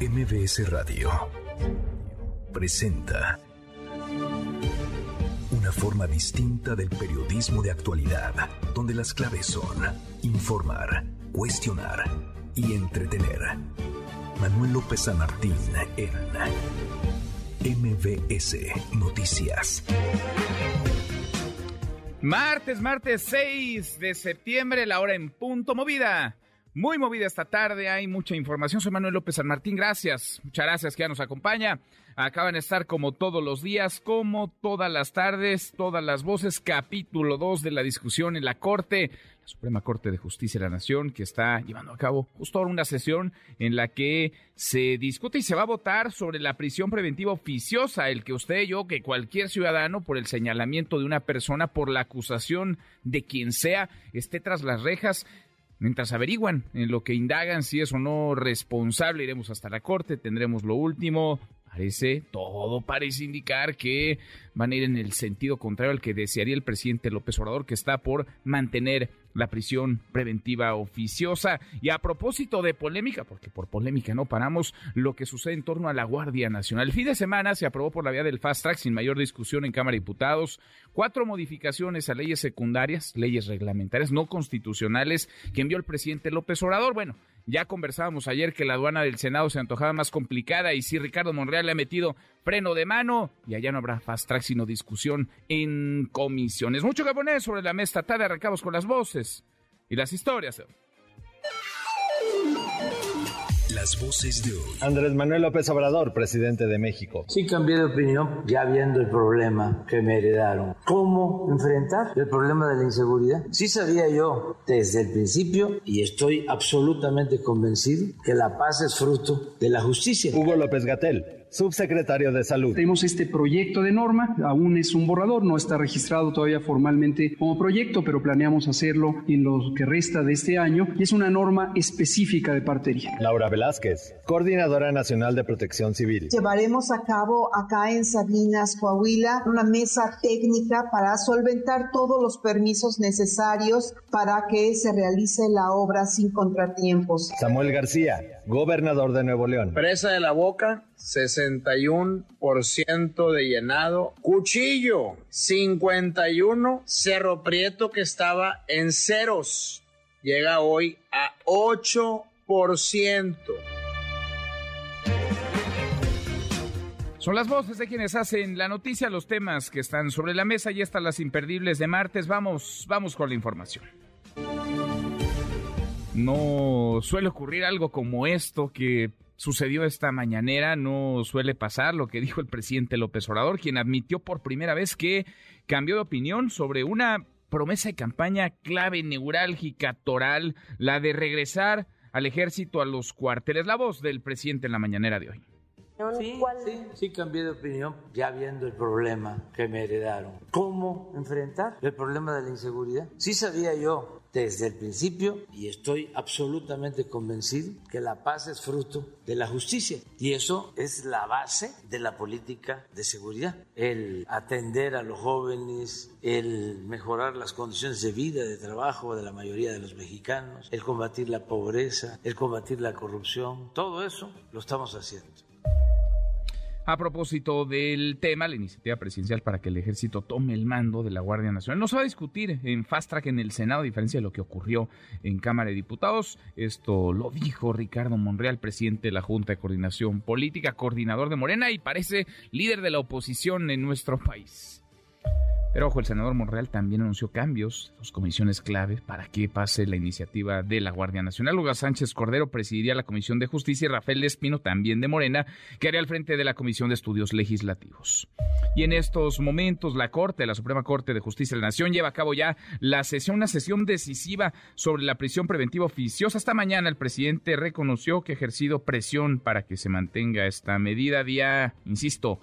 MBS Radio presenta una forma distinta del periodismo de actualidad, donde las claves son informar, cuestionar y entretener. Manuel López San Martín en MBS Noticias. Martes, martes 6 de septiembre, la hora en punto movida. Muy movida esta tarde, hay mucha información. Soy Manuel López San Martín, gracias. Muchas gracias que ya nos acompaña. Acaban de estar como todos los días, como todas las tardes, todas las voces, capítulo 2 de la discusión en la Corte, la Suprema Corte de Justicia de la Nación, que está llevando a cabo justo ahora una sesión en la que se discute y se va a votar sobre la prisión preventiva oficiosa, el que usted, yo, que cualquier ciudadano, por el señalamiento de una persona, por la acusación de quien sea, esté tras las rejas mientras averiguan en lo que indagan si es o no responsable, iremos hasta la corte, tendremos lo último. Parece, todo parece indicar que van a ir en el sentido contrario al que desearía el presidente López Obrador, que está por mantener la prisión preventiva oficiosa. Y a propósito de polémica, porque por polémica no paramos, lo que sucede en torno a la Guardia Nacional. El fin de semana se aprobó por la vía del Fast Track sin mayor discusión en Cámara de Diputados cuatro modificaciones a leyes secundarias, leyes reglamentarias no constitucionales que envió el presidente López Obrador. Bueno, ya conversábamos ayer que la aduana del Senado se antojaba más complicada y sí, Ricardo Monreal le ha metido freno de mano y allá no habrá fast track sino discusión en comisiones. Mucho que poner sobre la mesa tarde arrancamos con las voces y las historias. Las voces de hoy. Andrés Manuel López Obrador, presidente de México. Sí cambié de opinión ya viendo el problema que me heredaron. ¿Cómo enfrentar el problema de la inseguridad? Sí sabía yo desde el principio y estoy absolutamente convencido que la paz es fruto de la justicia. Hugo López Gatel subsecretario de Salud. Tenemos este proyecto de norma, aún es un borrador, no está registrado todavía formalmente como proyecto, pero planeamos hacerlo en lo que resta de este año y es una norma específica de partería. Laura Velázquez, coordinadora nacional de protección civil. Llevaremos a cabo acá en Sabinas, Coahuila, una mesa técnica para solventar todos los permisos necesarios para que se realice la obra sin contratiempos. Samuel García, gobernador de Nuevo León. Presa de la Boca, 61% de llenado. Cuchillo, 51. Cerro Prieto que estaba en ceros, llega hoy a 8%. Son las voces de quienes hacen la noticia, los temas que están sobre la mesa y están las imperdibles de martes. Vamos, vamos con la información. No suele ocurrir algo como esto que sucedió esta mañanera, no suele pasar lo que dijo el presidente López Obrador, quien admitió por primera vez que cambió de opinión sobre una promesa de campaña clave, neurálgica, toral, la de regresar al ejército a los cuarteles. La voz del presidente en la mañanera de hoy. Sí, sí, sí cambié de opinión ya viendo el problema que me heredaron. ¿Cómo enfrentar el problema de la inseguridad? Sí sabía yo desde el principio y estoy absolutamente convencido que la paz es fruto de la justicia y eso es la base de la política de seguridad. El atender a los jóvenes, el mejorar las condiciones de vida, de trabajo de la mayoría de los mexicanos, el combatir la pobreza, el combatir la corrupción, todo eso lo estamos haciendo. A propósito del tema, la iniciativa presidencial para que el ejército tome el mando de la Guardia Nacional no se va a discutir en fast track en el Senado, a diferencia de lo que ocurrió en Cámara de Diputados. Esto lo dijo Ricardo Monreal, presidente de la Junta de Coordinación Política, coordinador de Morena y parece líder de la oposición en nuestro país. Pero ojo, el senador Monreal también anunció cambios, dos comisiones clave para que pase la iniciativa de la Guardia Nacional. Lugar Sánchez Cordero presidiría la Comisión de Justicia y Rafael Espino, también de Morena, que haría al frente de la Comisión de Estudios Legislativos. Y en estos momentos, la Corte, la Suprema Corte de Justicia de la Nación, lleva a cabo ya la sesión, una sesión decisiva sobre la prisión preventiva oficiosa. Esta mañana el presidente reconoció que ha ejercido presión para que se mantenga esta medida. Día, insisto,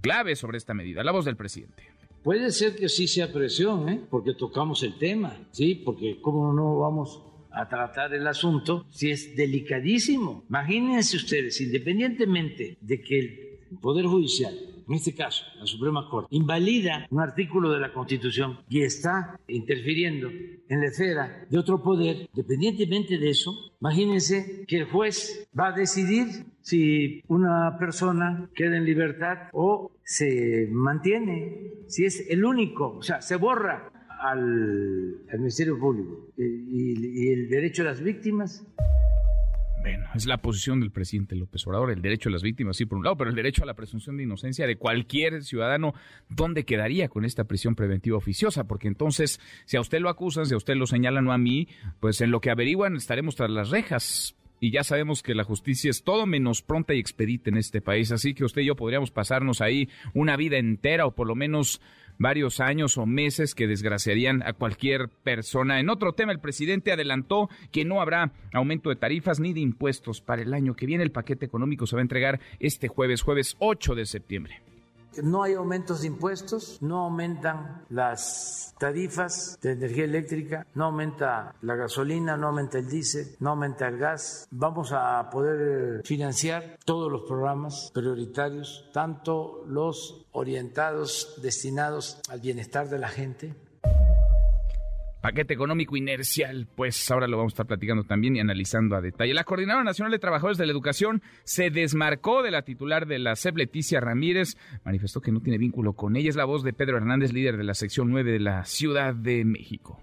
clave sobre esta medida. La voz del presidente. Puede ser que sí sea presión, ¿eh? porque tocamos el tema, ¿sí? Porque cómo no vamos a tratar el asunto si es delicadísimo. Imagínense ustedes, independientemente de que el Poder Judicial en este caso, la Suprema Corte, invalida un artículo de la Constitución y está interfiriendo en la esfera de otro poder, dependientemente de eso, imagínense que el juez va a decidir si una persona queda en libertad o se mantiene, si es el único, o sea, se borra al, Ministerio Público y, y el derecho de las víctimas bueno, es la posición del presidente López Obrador, el derecho a las víctimas, sí, por un lado, pero el derecho a la presunción de inocencia de cualquier ciudadano, ¿dónde quedaría con esta prisión preventiva oficiosa? Porque entonces, si a usted lo acusan, si a usted lo señalan o a mí, pues en lo que averiguan estaremos tras las rejas. Y ya sabemos que la justicia es todo menos pronta y expedita en este país, así que usted y yo podríamos pasarnos ahí una vida entera o por lo menos varios años o meses que desgraciarían a cualquier persona. En otro tema, el presidente adelantó que no habrá aumento de tarifas ni de impuestos para el año que viene. El paquete económico se va a entregar este jueves, jueves 8 de septiembre. No hay aumentos de impuestos, no aumentan las tarifas de energía eléctrica, no aumenta la gasolina, no aumenta el diésel, no aumenta el gas. Vamos a poder financiar todos los programas prioritarios, tanto los orientados, destinados al bienestar de la gente, Paquete económico inercial, pues ahora lo vamos a estar platicando también y analizando a detalle. La Coordinadora Nacional de Trabajadores de la Educación se desmarcó de la titular de la SEP, Leticia Ramírez. Manifestó que no tiene vínculo con ella. Es la voz de Pedro Hernández, líder de la sección 9 de la Ciudad de México.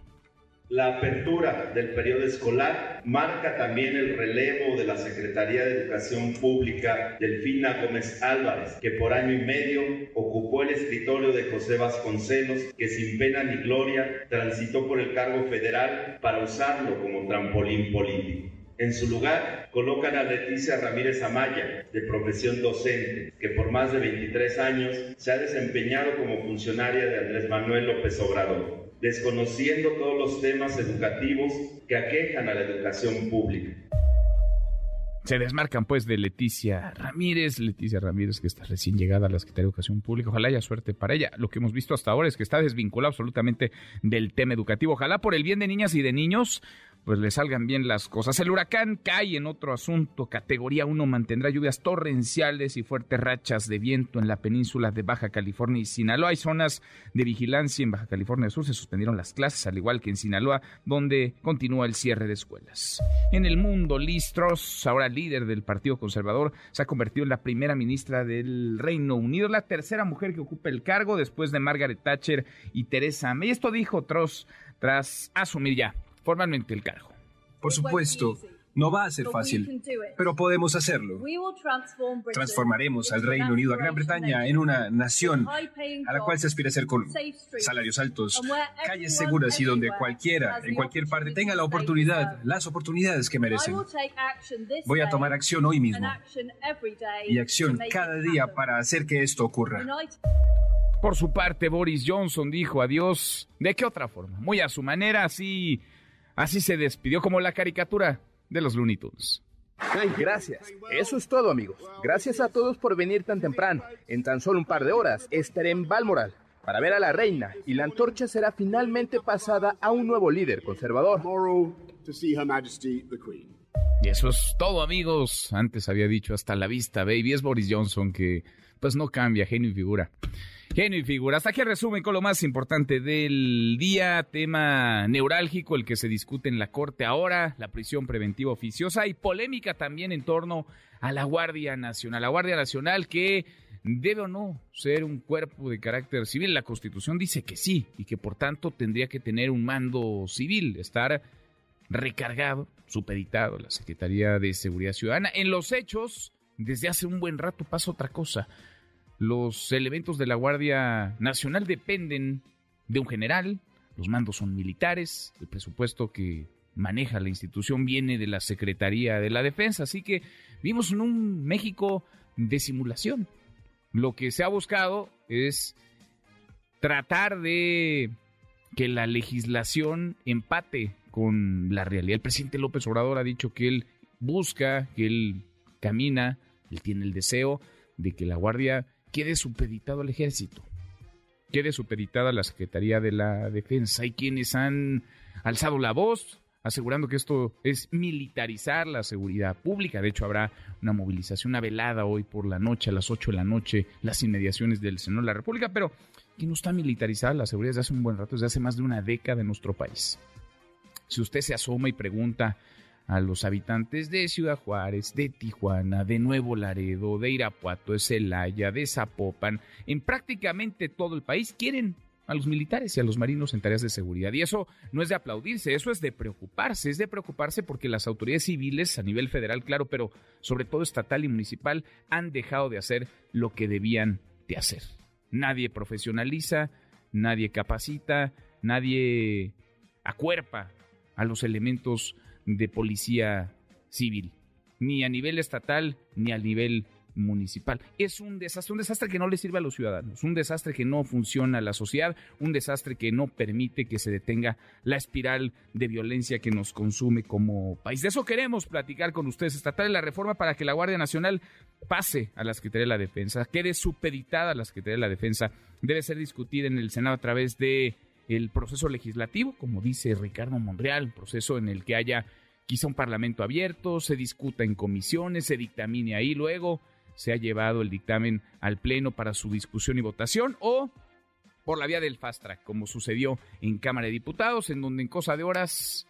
La apertura del periodo escolar marca también el relevo de la Secretaría de Educación Pública Delfina Gómez Álvarez, que por año y medio ocupó el escritorio de José Vasconcelos, que sin pena ni gloria transitó por el cargo federal para usarlo como trampolín político. En su lugar, colocan a Leticia Ramírez Amaya, de profesión docente, que por más de 23 años se ha desempeñado como funcionaria de Andrés Manuel López Obrador desconociendo todos los temas educativos que aquejan a la educación pública. Se desmarcan pues de Leticia Ramírez, Leticia Ramírez que está recién llegada a la Secretaría de Educación Pública, ojalá haya suerte para ella. Lo que hemos visto hasta ahora es que está desvinculado absolutamente del tema educativo, ojalá por el bien de niñas y de niños pues le salgan bien las cosas. El huracán cae en otro asunto. Categoría 1 mantendrá lluvias torrenciales y fuertes rachas de viento en la península de Baja California y Sinaloa. Hay zonas de vigilancia en Baja California Sur. Se suspendieron las clases, al igual que en Sinaloa, donde continúa el cierre de escuelas. En el mundo, Liz Truss, ahora líder del Partido Conservador, se ha convertido en la primera ministra del Reino Unido, la tercera mujer que ocupa el cargo después de Margaret Thatcher y Teresa May. Esto dijo Truss tras asumir ya formalmente el cargo. Por supuesto, no va a ser fácil, pero podemos hacerlo. Transformaremos al Reino Unido, a Gran Bretaña, en una nación a la cual se aspira a ser con salarios altos, calles seguras y donde cualquiera, en cualquier parte, tenga la oportunidad, las oportunidades que merecen. Voy a tomar acción hoy mismo y acción cada día para hacer que esto ocurra. Por su parte, Boris Johnson dijo adiós. ¿De qué otra forma? Muy a su manera, así Así se despidió como la caricatura de los Looney Tunes. Ay, gracias. Eso es todo, amigos. Gracias a todos por venir tan temprano. En tan solo un par de horas estaré en Balmoral para ver a la reina y la antorcha será finalmente pasada a un nuevo líder conservador. Y eso es todo, amigos. Antes había dicho hasta la vista, baby. Es Boris Johnson que pues no cambia, genio y figura. Genio y figura. Hasta aquí resumen con lo más importante del día, tema neurálgico, el que se discute en la Corte ahora, la prisión preventiva oficiosa y polémica también en torno a la Guardia Nacional. La Guardia Nacional que debe o no ser un cuerpo de carácter civil. La Constitución dice que sí y que por tanto tendría que tener un mando civil, estar recargado, supeditado a la Secretaría de Seguridad Ciudadana. En los hechos, desde hace un buen rato pasa otra cosa. Los elementos de la Guardia Nacional dependen de un general, los mandos son militares, el presupuesto que maneja la institución viene de la Secretaría de la Defensa, así que vimos en un México de simulación. Lo que se ha buscado es tratar de que la legislación empate con la realidad. El presidente López Obrador ha dicho que él busca, que él camina, él tiene el deseo de que la Guardia quede supeditado al ejército, quede supeditada la Secretaría de la Defensa. Hay quienes han alzado la voz, asegurando que esto es militarizar la seguridad pública. De hecho, habrá una movilización, una velada hoy por la noche, a las 8 de la noche, las inmediaciones del Senado de la República, pero que no está militarizada la seguridad desde hace un buen rato, desde hace más de una década en nuestro país. Si usted se asoma y pregunta a los habitantes de Ciudad Juárez, de Tijuana, de Nuevo Laredo, de Irapuato, de Celaya, de Zapopan, en prácticamente todo el país quieren a los militares y a los marinos en tareas de seguridad. Y eso no es de aplaudirse, eso es de preocuparse, es de preocuparse porque las autoridades civiles a nivel federal, claro, pero sobre todo estatal y municipal, han dejado de hacer lo que debían de hacer. Nadie profesionaliza, nadie capacita, nadie acuerpa a los elementos de policía civil, ni a nivel estatal ni a nivel municipal. Es un desastre, un desastre que no le sirve a los ciudadanos, un desastre que no funciona a la sociedad, un desastre que no permite que se detenga la espiral de violencia que nos consume como país. De eso queremos platicar con ustedes, estatal de la reforma para que la Guardia Nacional pase a la Secretaría de la Defensa, quede supeditada a la Secretaría de la Defensa, debe ser discutida en el Senado a través de el proceso legislativo, como dice Ricardo Monreal, proceso en el que haya quizá un parlamento abierto, se discuta en comisiones, se dictamine ahí luego, se ha llevado el dictamen al Pleno para su discusión y votación o por la vía del fast track, como sucedió en Cámara de Diputados, en donde en cosa de horas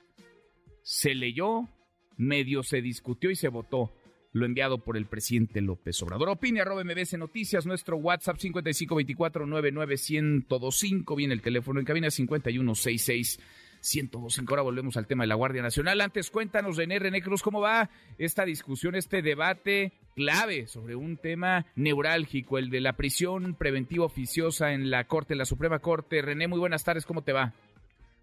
se leyó, medio se discutió y se votó lo enviado por el presidente López Obrador. Opine arroba MBC Noticias, nuestro WhatsApp 5524-99125, viene el teléfono en cabina 5166 1025. Ahora volvemos al tema de la Guardia Nacional. Antes, cuéntanos, René, René Cruz, cómo va esta discusión, este debate clave sobre un tema neurálgico, el de la prisión preventiva oficiosa en la Corte, en la Suprema Corte. René, muy buenas tardes, ¿cómo te va?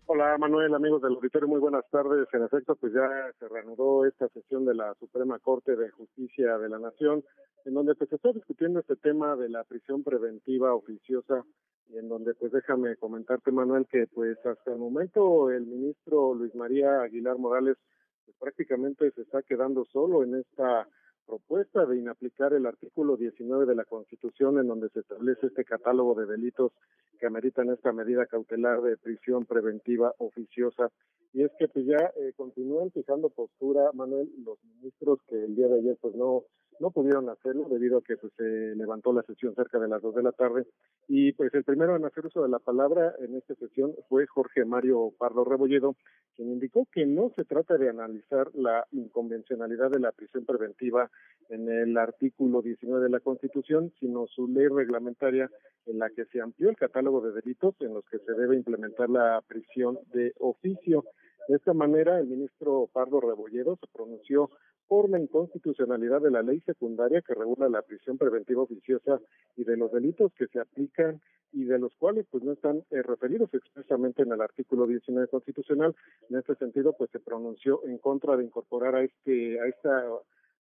Hola Manuel, amigos del auditorio, muy buenas tardes. En efecto, pues ya se reanudó esta sesión de la Suprema Corte de Justicia de la Nación, en donde pues se está discutiendo este tema de la prisión preventiva oficiosa y en donde pues déjame comentarte Manuel que pues hasta el momento el ministro Luis María Aguilar Morales pues, prácticamente se está quedando solo en esta propuesta de inaplicar el artículo 19 de la Constitución en donde se establece este catálogo de delitos que ameritan esta medida cautelar de prisión preventiva oficiosa. Y es que pues ya eh, continúan fijando postura, Manuel, los ministros que el día de ayer pues no no pudieron hacerlo debido a que pues, se levantó la sesión cerca de las dos de la tarde y pues el primero en hacer uso de la palabra en esta sesión fue Jorge Mario Pardo Rebolledo, quien indicó que no se trata de analizar la inconvencionalidad de la prisión preventiva en el artículo 19 de la Constitución, sino su ley reglamentaria en la que se amplió el catálogo de delitos en los que se debe implementar la prisión de oficio. De esta manera, el ministro Pardo Rebolledo se pronunció por la inconstitucionalidad de la ley secundaria que regula la prisión preventiva oficiosa y de los delitos que se aplican y de los cuales pues no están eh, referidos expresamente en el artículo 19 constitucional. En este sentido, pues se pronunció en contra de incorporar a este a esta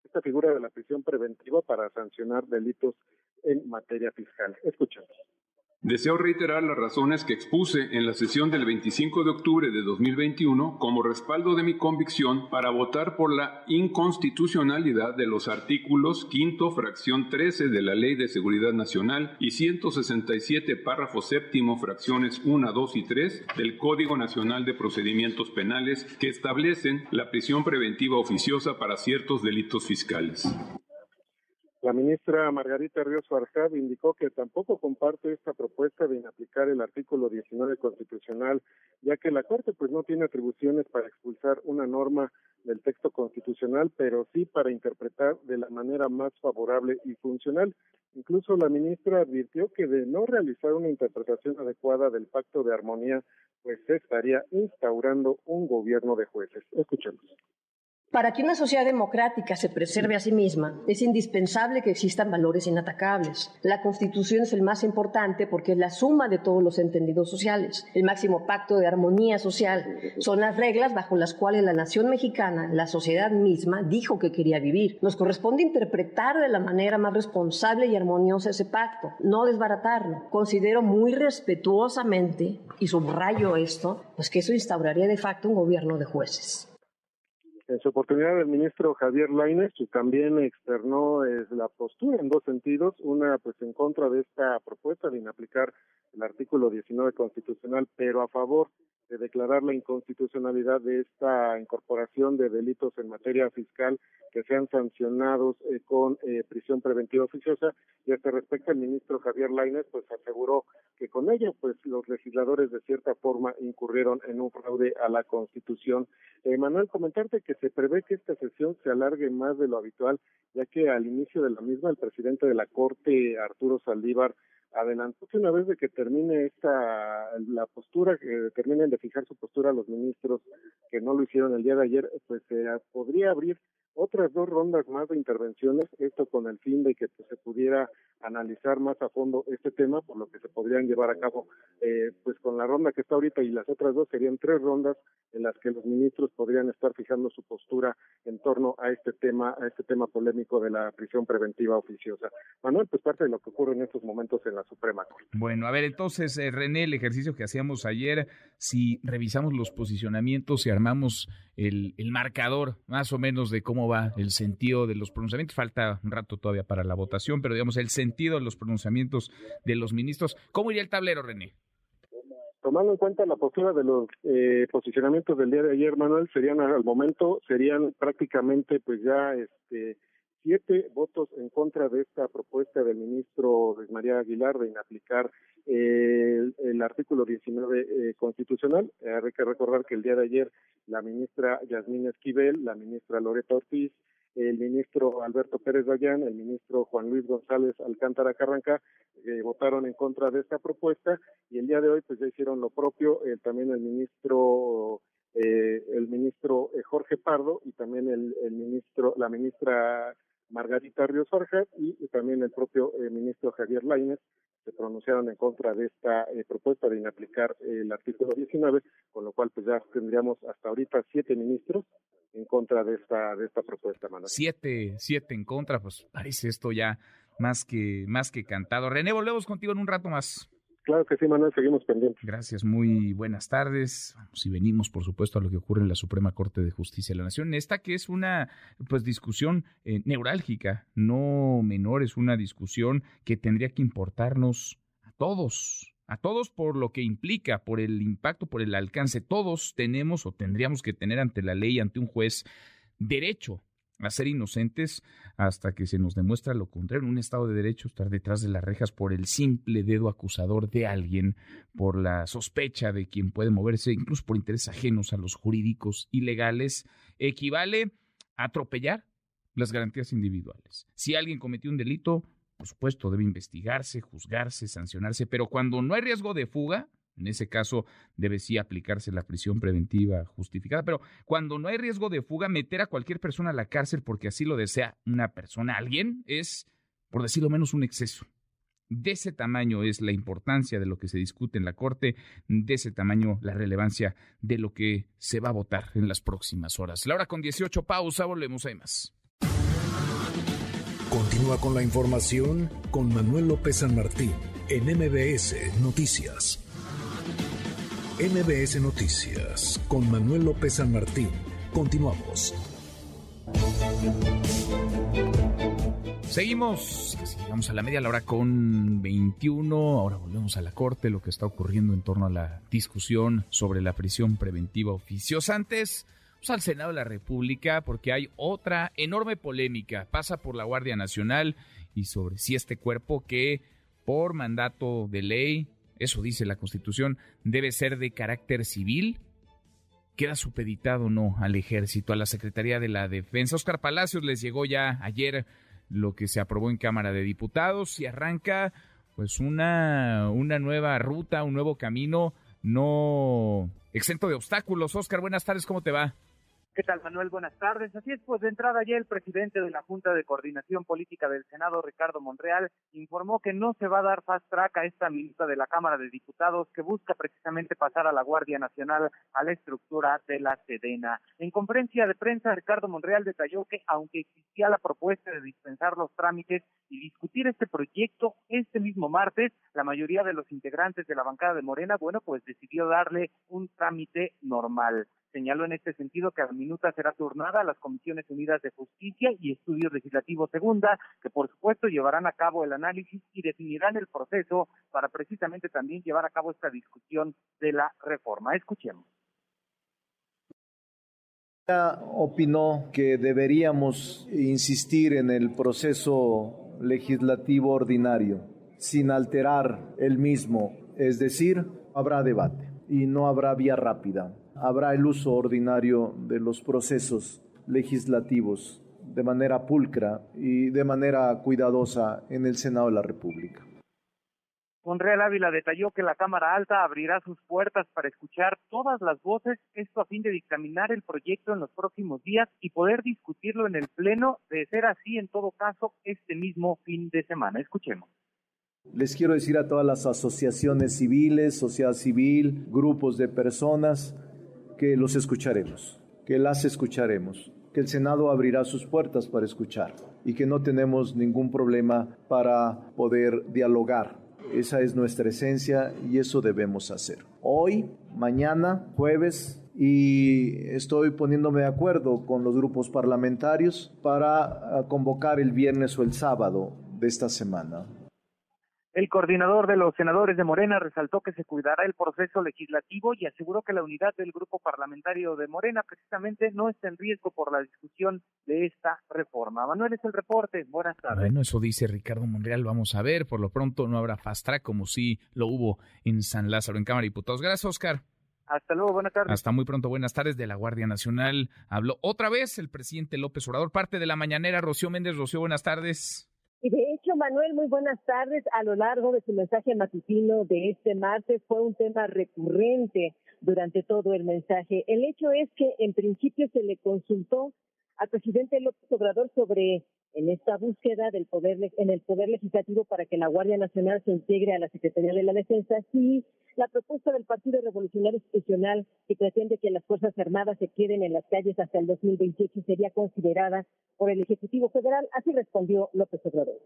esta figura de la prisión preventiva para sancionar delitos en materia fiscal. Escuchamos. Deseo reiterar las razones que expuse en la sesión del 25 de octubre de 2021 como respaldo de mi convicción para votar por la inconstitucionalidad de los artículos quinto fracción 13 de la Ley de Seguridad Nacional y 167 párrafo séptimo fracciones 1, 2 y 3 del Código Nacional de Procedimientos Penales que establecen la prisión preventiva oficiosa para ciertos delitos fiscales. La ministra Margarita Ríos Farjad indicó que tampoco comparte esta propuesta de inaplicar el artículo 19 constitucional, ya que la Corte pues no tiene atribuciones para expulsar una norma del texto constitucional, pero sí para interpretar de la manera más favorable y funcional. Incluso la ministra advirtió que de no realizar una interpretación adecuada del pacto de armonía, pues se estaría instaurando un gobierno de jueces. Escuchemos. Para que una sociedad democrática se preserve a sí misma, es indispensable que existan valores inatacables. La Constitución es el más importante porque es la suma de todos los entendidos sociales. El máximo pacto de armonía social son las reglas bajo las cuales la nación mexicana, la sociedad misma, dijo que quería vivir. Nos corresponde interpretar de la manera más responsable y armoniosa ese pacto, no desbaratarlo. Considero muy respetuosamente, y subrayo esto, pues que eso instauraría de facto un gobierno de jueces. En su oportunidad, el ministro Javier Lainez también externó la postura en dos sentidos, una pues en contra de esta propuesta de inaplicar el artículo 19 constitucional, pero a favor de declarar la inconstitucionalidad de esta incorporación de delitos en materia fiscal que sean sancionados eh, con eh, prisión preventiva oficiosa y a este respecto el ministro Javier Lainez pues aseguró que con ello pues los legisladores de cierta forma incurrieron en un fraude a la Constitución. Eh, Manuel, comentarte que se prevé que esta sesión se alargue más de lo habitual, ya que al inicio de la misma el presidente de la Corte, Arturo Saldívar, adelantó que una vez de que termine esta la postura, que terminen de fijar su postura los ministros que no lo hicieron el día de ayer, pues se podría abrir otras dos rondas más de intervenciones, esto con el fin de que pues, se pudiera analizar más a fondo este tema, por lo que se podrían llevar a cabo, eh, pues con la ronda que está ahorita y las otras dos serían tres rondas en las que los ministros podrían estar fijando su postura en torno a este tema, a este tema polémico de la prisión preventiva oficiosa. Manuel, pues parte de lo que ocurre en estos momentos en la Suprema Corte. Bueno, a ver, entonces, eh, René, el ejercicio que hacíamos ayer, si revisamos los posicionamientos y armamos el, el marcador más o menos de cómo va el sentido de los pronunciamientos, falta un rato todavía para la votación, pero digamos el sentido de los pronunciamientos de los ministros, ¿cómo iría el tablero, René? tomando en cuenta la postura de los eh, posicionamientos del día de ayer, Manuel, serían al momento, serían prácticamente pues ya este siete votos en contra de esta propuesta del ministro Luis María Aguilar de inaplicar el, artículo 19 eh, constitucional. Eh, hay que recordar que el día de ayer la ministra Yasmín Esquivel, la ministra Loreta Ortiz, el ministro Alberto Pérez Dayán, el ministro Juan Luis González Alcántara Carranca eh, votaron en contra de esta propuesta y el día de hoy pues ya hicieron lo propio también el ministro el ministro Jorge Pardo y también el ministro la ministra Margarita Ríos Farja y también el propio eh, ministro Javier Lainez se pronunciaron en contra de esta eh, propuesta de inaplicar el artículo 19, con lo cual pues ya tendríamos hasta ahorita siete ministros en contra de esta de esta propuesta, Manuel. Siete, siete en contra, pues parece esto ya más que más que cantado. René, volvemos contigo en un rato más. Claro que sí, Manuel, seguimos pendientes. Gracias, muy buenas tardes. Vamos y venimos, por supuesto, a lo que ocurre en la Suprema Corte de Justicia de la Nación. Esta que es una pues discusión eh, neurálgica, no menor, es una discusión que tendría que importarnos a todos, a todos por lo que implica, por el impacto, por el alcance. Todos tenemos o tendríamos que tener ante la ley, ante un juez, derecho a ser inocentes hasta que se nos demuestra lo contrario. En un Estado de Derecho, estar detrás de las rejas por el simple dedo acusador de alguien, por la sospecha de quien puede moverse, incluso por intereses ajenos a los jurídicos y legales, equivale a atropellar las garantías individuales. Si alguien cometió un delito, por supuesto, debe investigarse, juzgarse, sancionarse, pero cuando no hay riesgo de fuga, en ese caso debe sí aplicarse la prisión preventiva justificada, pero cuando no hay riesgo de fuga, meter a cualquier persona a la cárcel porque así lo desea una persona, alguien, es, por decirlo menos, un exceso. De ese tamaño es la importancia de lo que se discute en la Corte, de ese tamaño la relevancia de lo que se va a votar en las próximas horas. La hora con 18, pausa, volvemos, hay más. Continúa con la información con Manuel López San Martín en MBS Noticias. MBS Noticias con Manuel López San Martín. Continuamos. Seguimos, llegamos a la media la hora con 21. Ahora volvemos a la corte, lo que está ocurriendo en torno a la discusión sobre la prisión preventiva oficiosa. Antes, vamos al Senado de la República porque hay otra enorme polémica. Pasa por la Guardia Nacional y sobre si este cuerpo que por mandato de ley eso dice la Constitución, debe ser de carácter civil, queda supeditado o no al ejército, a la Secretaría de la Defensa. Oscar Palacios les llegó ya ayer lo que se aprobó en Cámara de Diputados y arranca pues una, una nueva ruta, un nuevo camino no exento de obstáculos. Oscar, buenas tardes, ¿cómo te va? ¿Qué tal, Manuel? Buenas tardes. Así es, pues de entrada ya el presidente de la Junta de Coordinación Política del Senado, Ricardo Monreal, informó que no se va a dar fast track a esta ministra de la Cámara de Diputados que busca precisamente pasar a la Guardia Nacional a la estructura de la Sedena. En conferencia de prensa, Ricardo Monreal detalló que aunque existía la propuesta de dispensar los trámites y discutir este proyecto este mismo martes. La mayoría de los integrantes de la bancada de Morena, bueno, pues decidió darle un trámite normal. Señaló en este sentido que la minuta será turnada a las Comisiones Unidas de Justicia y Estudios Legislativos Segunda, que por supuesto llevarán a cabo el análisis y definirán el proceso para precisamente también llevar a cabo esta discusión de la reforma. Escuchemos. Opinó que deberíamos insistir en el proceso legislativo ordinario sin alterar el mismo, es decir, habrá debate y no habrá vía rápida habrá el uso ordinario de los procesos legislativos de manera pulcra y de manera cuidadosa en el Senado de la República. Monreal Ávila detalló que la Cámara Alta abrirá sus puertas para escuchar todas las voces, esto a fin de dictaminar el proyecto en los próximos días y poder discutirlo en el Pleno, de ser así en todo caso este mismo fin de semana. Escuchemos. Les quiero decir a todas las asociaciones civiles, sociedad civil, grupos de personas, que los escucharemos, que las escucharemos, que el Senado abrirá sus puertas para escuchar y que no tenemos ningún problema para poder dialogar. Esa es nuestra esencia y eso debemos hacer. Hoy, mañana, jueves, y estoy poniéndome de acuerdo con los grupos parlamentarios para ah, convocar el viernes o el sábado de esta semana. El coordinador de los senadores de Morena resaltó que se cuidará el proceso legislativo y aseguró que la unidad del grupo parlamentario de Morena precisamente no está en riesgo por la discusión de esta reforma. Manuel es el reporte. Buenas tardes. Bueno, eso dice Ricardo Monreal. Vamos a ver. Por lo pronto no habrá fast track como si lo hubo en San Lázaro, en Cámara de Diputados. Gracias, Oscar. Hasta luego, buenas tardes. Hasta muy pronto, buenas tardes. De la Guardia Nacional habló otra vez el presidente López Obrador, parte de la mañanera. Rocío Méndez, Rocío, buenas tardes. Y de hecho, Manuel, muy buenas tardes. A lo largo de su mensaje matutino de este martes fue un tema recurrente durante todo el mensaje. El hecho es que en principio se le consultó al presidente López Obrador sobre en esta búsqueda del poder en el poder legislativo para que la Guardia Nacional se integre a la Secretaría de la Defensa, sí la propuesta del Partido Revolucionario Institucional que pretende que las Fuerzas Armadas se queden en las calles hasta el 2028 sería considerada por el Ejecutivo Federal, así respondió López Obrador.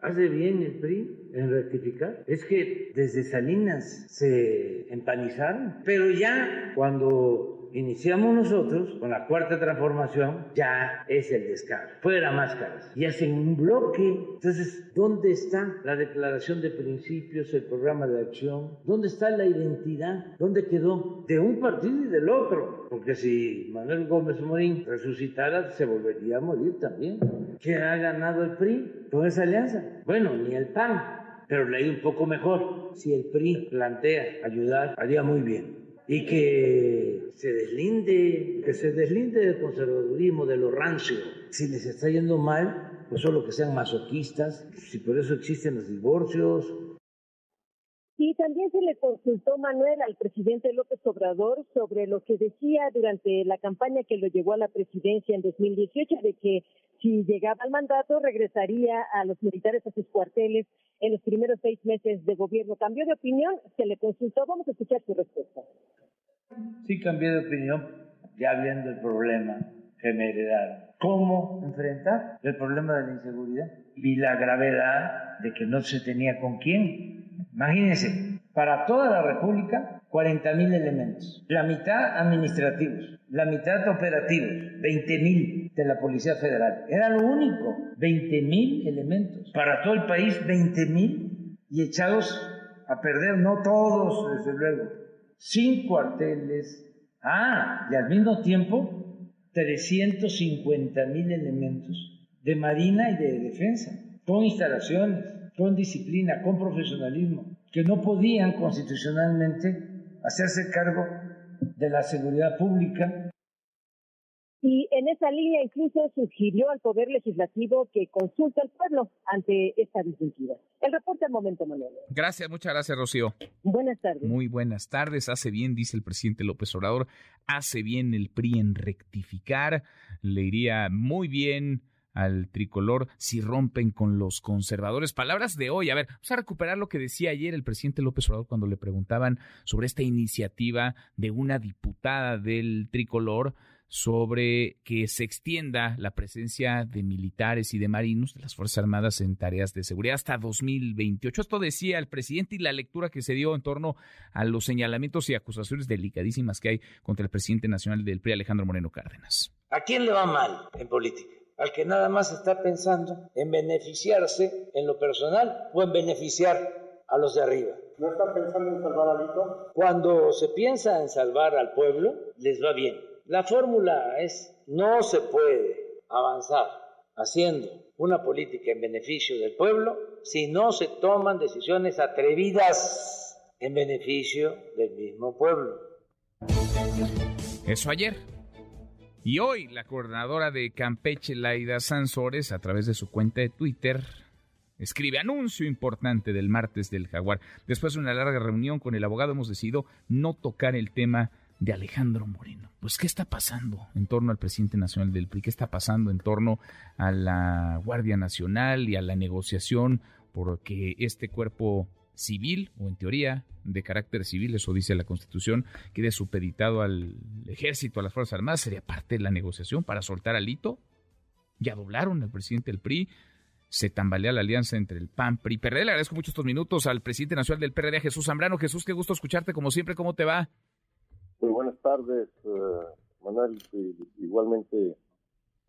Hace bien el PRI en rectificar. Es que desde Salinas se empanizaron, pero ya cuando iniciamos nosotros con la cuarta transformación, ya es el descargo. Fuera máscaras. Y hacen un bloque. Entonces, ¿dónde está la declaración de principios, el programa de acción? ¿Dónde está la identidad? ¿Dónde quedó? De un partido y del otro. Porque si Manuel Gómez Morín resucitara, se volvería a morir también. ¿Qué ha ganado el PRI con esa alianza? Bueno, ni el PAN pero leí un poco mejor. Si el PRI plantea ayudar, haría muy bien y que se deslinde, que se deslinde del conservadurismo, de lo rancio. Si les está yendo mal, pues solo que sean masoquistas, si por eso existen los divorcios. Y también se le consultó Manuel al presidente López Obrador sobre lo que decía durante la campaña que lo llevó a la presidencia en 2018 de que si llegaba al mandato regresaría a los militares a sus cuarteles en los primeros seis meses de gobierno. ¿Cambió de opinión? Se le consultó. Vamos a escuchar su respuesta. Sí cambié de opinión ya viendo el problema que me heredaron. ¿Cómo enfrentar el problema de la inseguridad? Y la gravedad de que no se tenía con quién. Imagínense, para toda la República, 40.000 elementos. La mitad administrativos, la mitad operativos, 20.000 de la Policía Federal. Era lo único, 20.000 elementos. Para todo el país, 20.000 y echados a perder, no todos, desde luego, sin cuarteles. Ah, y al mismo tiempo 350 mil elementos de marina y de defensa, con instalaciones, con disciplina, con profesionalismo, que no podían constitucionalmente hacerse cargo de la seguridad pública y en esa línea incluso sugirió al Poder Legislativo que consulte al pueblo ante esta disyuntiva. El reporte al momento, Manuel. Gracias, muchas gracias, Rocío. Buenas tardes. Muy buenas tardes. Hace bien, dice el presidente López Obrador, hace bien el PRI en rectificar. Le iría muy bien al tricolor si rompen con los conservadores. Palabras de hoy. A ver, vamos a recuperar lo que decía ayer el presidente López Obrador cuando le preguntaban sobre esta iniciativa de una diputada del tricolor sobre que se extienda la presencia de militares y de marinos de las Fuerzas Armadas en tareas de seguridad hasta 2028. Esto decía el presidente y la lectura que se dio en torno a los señalamientos y acusaciones delicadísimas que hay contra el presidente nacional del PRI, Alejandro Moreno Cárdenas. ¿A quién le va mal en política? Al que nada más está pensando en beneficiarse en lo personal o en beneficiar a los de arriba. ¿No está pensando en salvar a Lito? Cuando se piensa en salvar al pueblo, les va bien la fórmula es, no se puede avanzar haciendo una política en beneficio del pueblo si no se toman decisiones atrevidas en beneficio del mismo pueblo. Eso ayer. Y hoy la coordinadora de Campeche, Laida Sansores, a través de su cuenta de Twitter, escribe anuncio importante del martes del jaguar. Después de una larga reunión con el abogado hemos decidido no tocar el tema de Alejandro Moreno. Pues, ¿qué está pasando en torno al presidente nacional del PRI? ¿Qué está pasando en torno a la Guardia Nacional y a la negociación porque este cuerpo civil, o en teoría de carácter civil, eso dice la Constitución, quede supeditado al ejército, a las Fuerzas Armadas, sería parte de la negociación para soltar al hito? Ya doblaron al presidente del PRI, se tambalea la alianza entre el PAN, PRI, PRD. Le agradezco mucho estos minutos al presidente nacional del PRD, Jesús Zambrano. Jesús, qué gusto escucharte como siempre, ¿cómo te va? Muy buenas tardes, uh, Manuel. Igualmente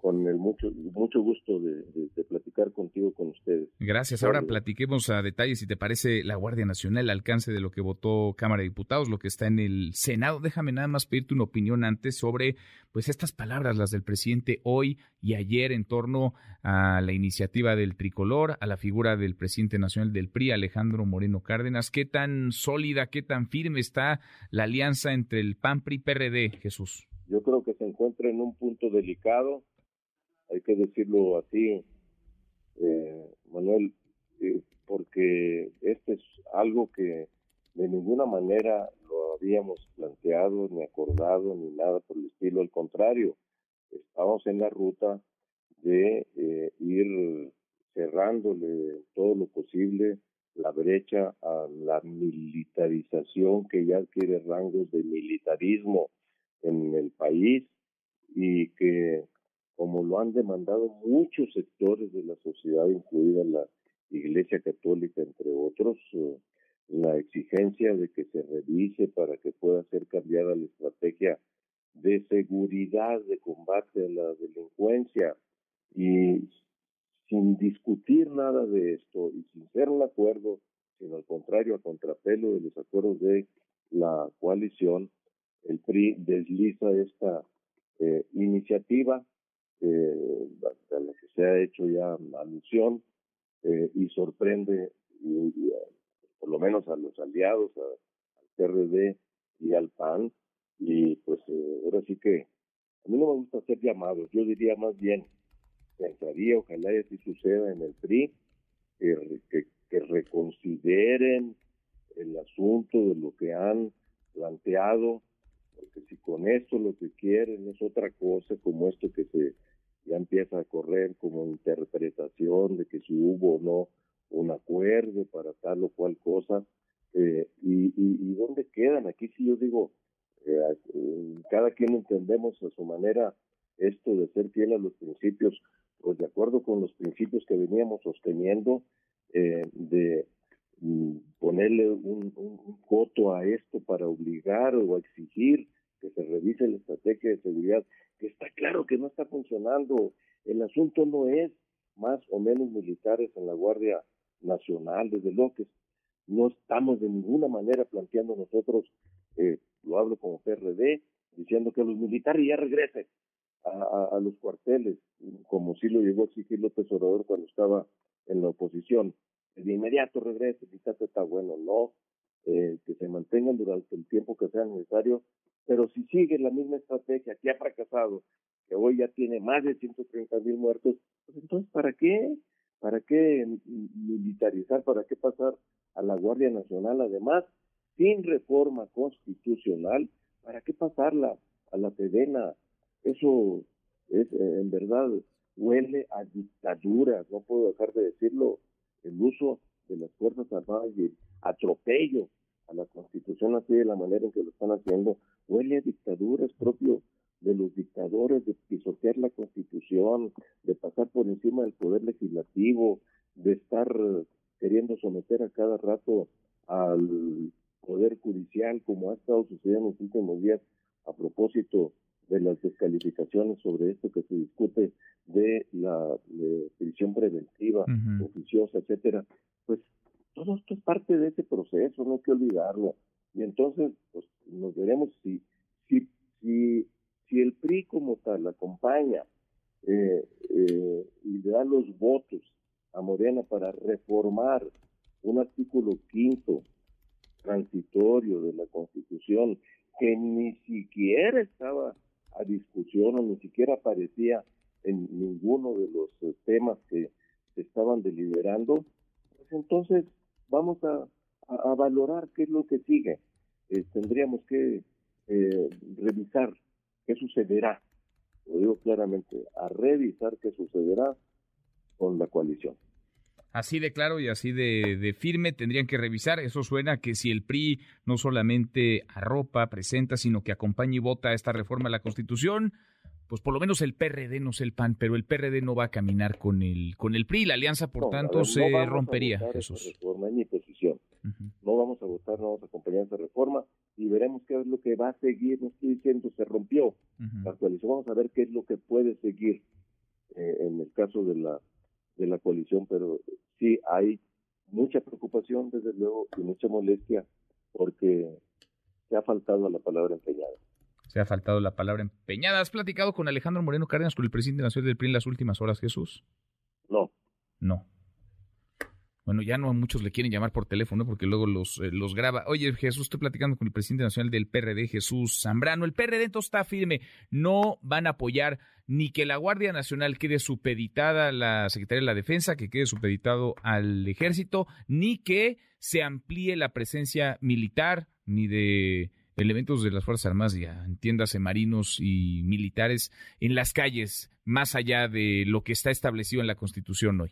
con el mucho mucho gusto de, platicar contigo con ustedes. Gracias. Ahora platiquemos a detalle, si te parece, la Guardia Nacional, el alcance de lo que votó Cámara de Diputados, lo que está en el Senado. Déjame nada más pedirte una opinión antes sobre pues estas palabras, las del presidente hoy y ayer en torno a la iniciativa del tricolor, a la figura del presidente nacional del PRI, Alejandro Moreno Cárdenas. ¿Qué tan sólida, qué tan firme está la alianza entre el PAN, PRI, PRD, Jesús? Yo creo que se encuentra en un punto delicado hay que decirlo así, eh, Manuel, eh, porque este es algo que de ninguna manera lo habíamos planteado, ni acordado, ni nada por el estilo, al contrario, estamos en la ruta de eh, ir cerrándole todo lo posible la brecha a la militarización que ya adquiere rangos de militarismo en el país y que como lo han demandado muchos sectores de la sociedad, incluida la Iglesia Católica, entre otros, eh, la exigencia de que se revise para que pueda ser cambiada la estrategia de seguridad, de combate a la delincuencia, y sin discutir nada de esto y sin ser un acuerdo, sino al contrario, a contrapelo de los acuerdos de la coalición, el PRI desliza esta eh, iniciativa eh, a la que se ha hecho ya alusión eh, y sorprende y, por lo menos a los aliados, al PRD y al PAN. Y pues eh, ahora sí que a mí no me gusta hacer llamados, yo diría más bien, pensaría, ojalá y así suceda en el PRI, que, que reconsideren el asunto de lo que han planteado porque si con esto lo que quieren es otra cosa, como esto que se ya empieza a correr como interpretación de que si hubo o no un acuerdo para tal o cual cosa, eh, y, dónde quedan. Aquí sí yo digo, eh, cada quien entendemos a su manera esto de ser fiel a los principios, pues de acuerdo con los principios que veníamos sosteniendo, eh, de mm, ponerle un, un, coto a esto para obligar o exigir que se revise la estrategia de seguridad, que está claro que no está funcionando. El asunto no es más o menos militares en la Guardia Nacional, desde lo que no estamos de ninguna manera planteando nosotros, eh, lo hablo como PRD, diciendo que los militares ya regresen a, los cuarteles, como si lo llegó a exigir López Obrador cuando estaba en la oposición. De inmediato regrese, quizás está bueno, no, eh, que se mantengan durante el tiempo que sea necesario pero si sigue la misma estrategia que ha fracasado, que hoy ya tiene más de 130 mil muertos, pues entonces, ¿para qué? ¿Para qué militarizar? ¿Para qué pasar a la Guardia Nacional? Además, sin reforma constitucional, ¿para qué pasarla a la pedena? Eso es, eh, en verdad, huele a dictadura, no puedo dejar de decirlo, el uso de las Fuerzas Armadas y el atropello a la Constitución así de la manera en que lo están haciendo, huele a dictadura, es propio de los dictadores de pisotear la constitución, de pasar por encima del poder legislativo, de estar queriendo someter a cada rato al poder judicial, como ha estado sucediendo en los últimos días a propósito de las descalificaciones sobre esto que se discute de la prisión preventiva, oficiosa, etcétera, pues todo esto es parte de ese proceso, no hay que olvidarlo. Y entonces, pues nos veremos si, si, si, si el PRI como tal acompaña eh, eh, y le da los votos a Morena para reformar un artículo quinto transitorio de la Constitución que ni siquiera estaba a discusión o ni siquiera aparecía en ninguno de los eh, temas que se estaban deliberando, pues entonces vamos a, valorar qué es lo que sigue. Eh, tendríamos que eh, revisar qué sucederá, lo digo claramente, a revisar qué sucederá con la coalición. Así de claro y así de, firme tendrían que revisar. Eso suena que si el PRI no solamente arropa, presenta, sino que acompaña y vota esta reforma a la Constitución, pues por lo menos el PRD, no sé el PAN, pero el PRD no va a caminar con el con el PRI. La alianza, por tanto, se rompería, Jesús. Reforma, mi posición. No vamos a votar, no vamos a acompañar esa reforma y veremos qué es lo que va a seguir. No estoy diciendo se rompió la coalición. Vamos a ver qué es lo que puede seguir eh, en el caso de la de la coalición, pero sí hay mucha preocupación, desde luego, y mucha molestia, porque se ha faltado la palabra empeñada. Ha faltado la palabra empeñada. ¿Has platicado con Alejandro Moreno Cárdenas, con el presidente nacional del PRI en las últimas horas, Jesús? No. No. Bueno, ya no a muchos le quieren llamar por teléfono porque luego los, eh, los graba. Oye, Jesús, estoy platicando con el presidente nacional del PRD, Jesús Zambrano. El PRD entonces está firme. No van a apoyar ni que la Guardia Nacional quede supeditada a la Secretaría de la Defensa, que quede supeditado al Ejército, ni que se amplíe la presencia militar, ni de elementos de las Fuerzas Armadas, ya entiéndase marinos y militares, en las calles, más allá de lo que está establecido en la Constitución hoy.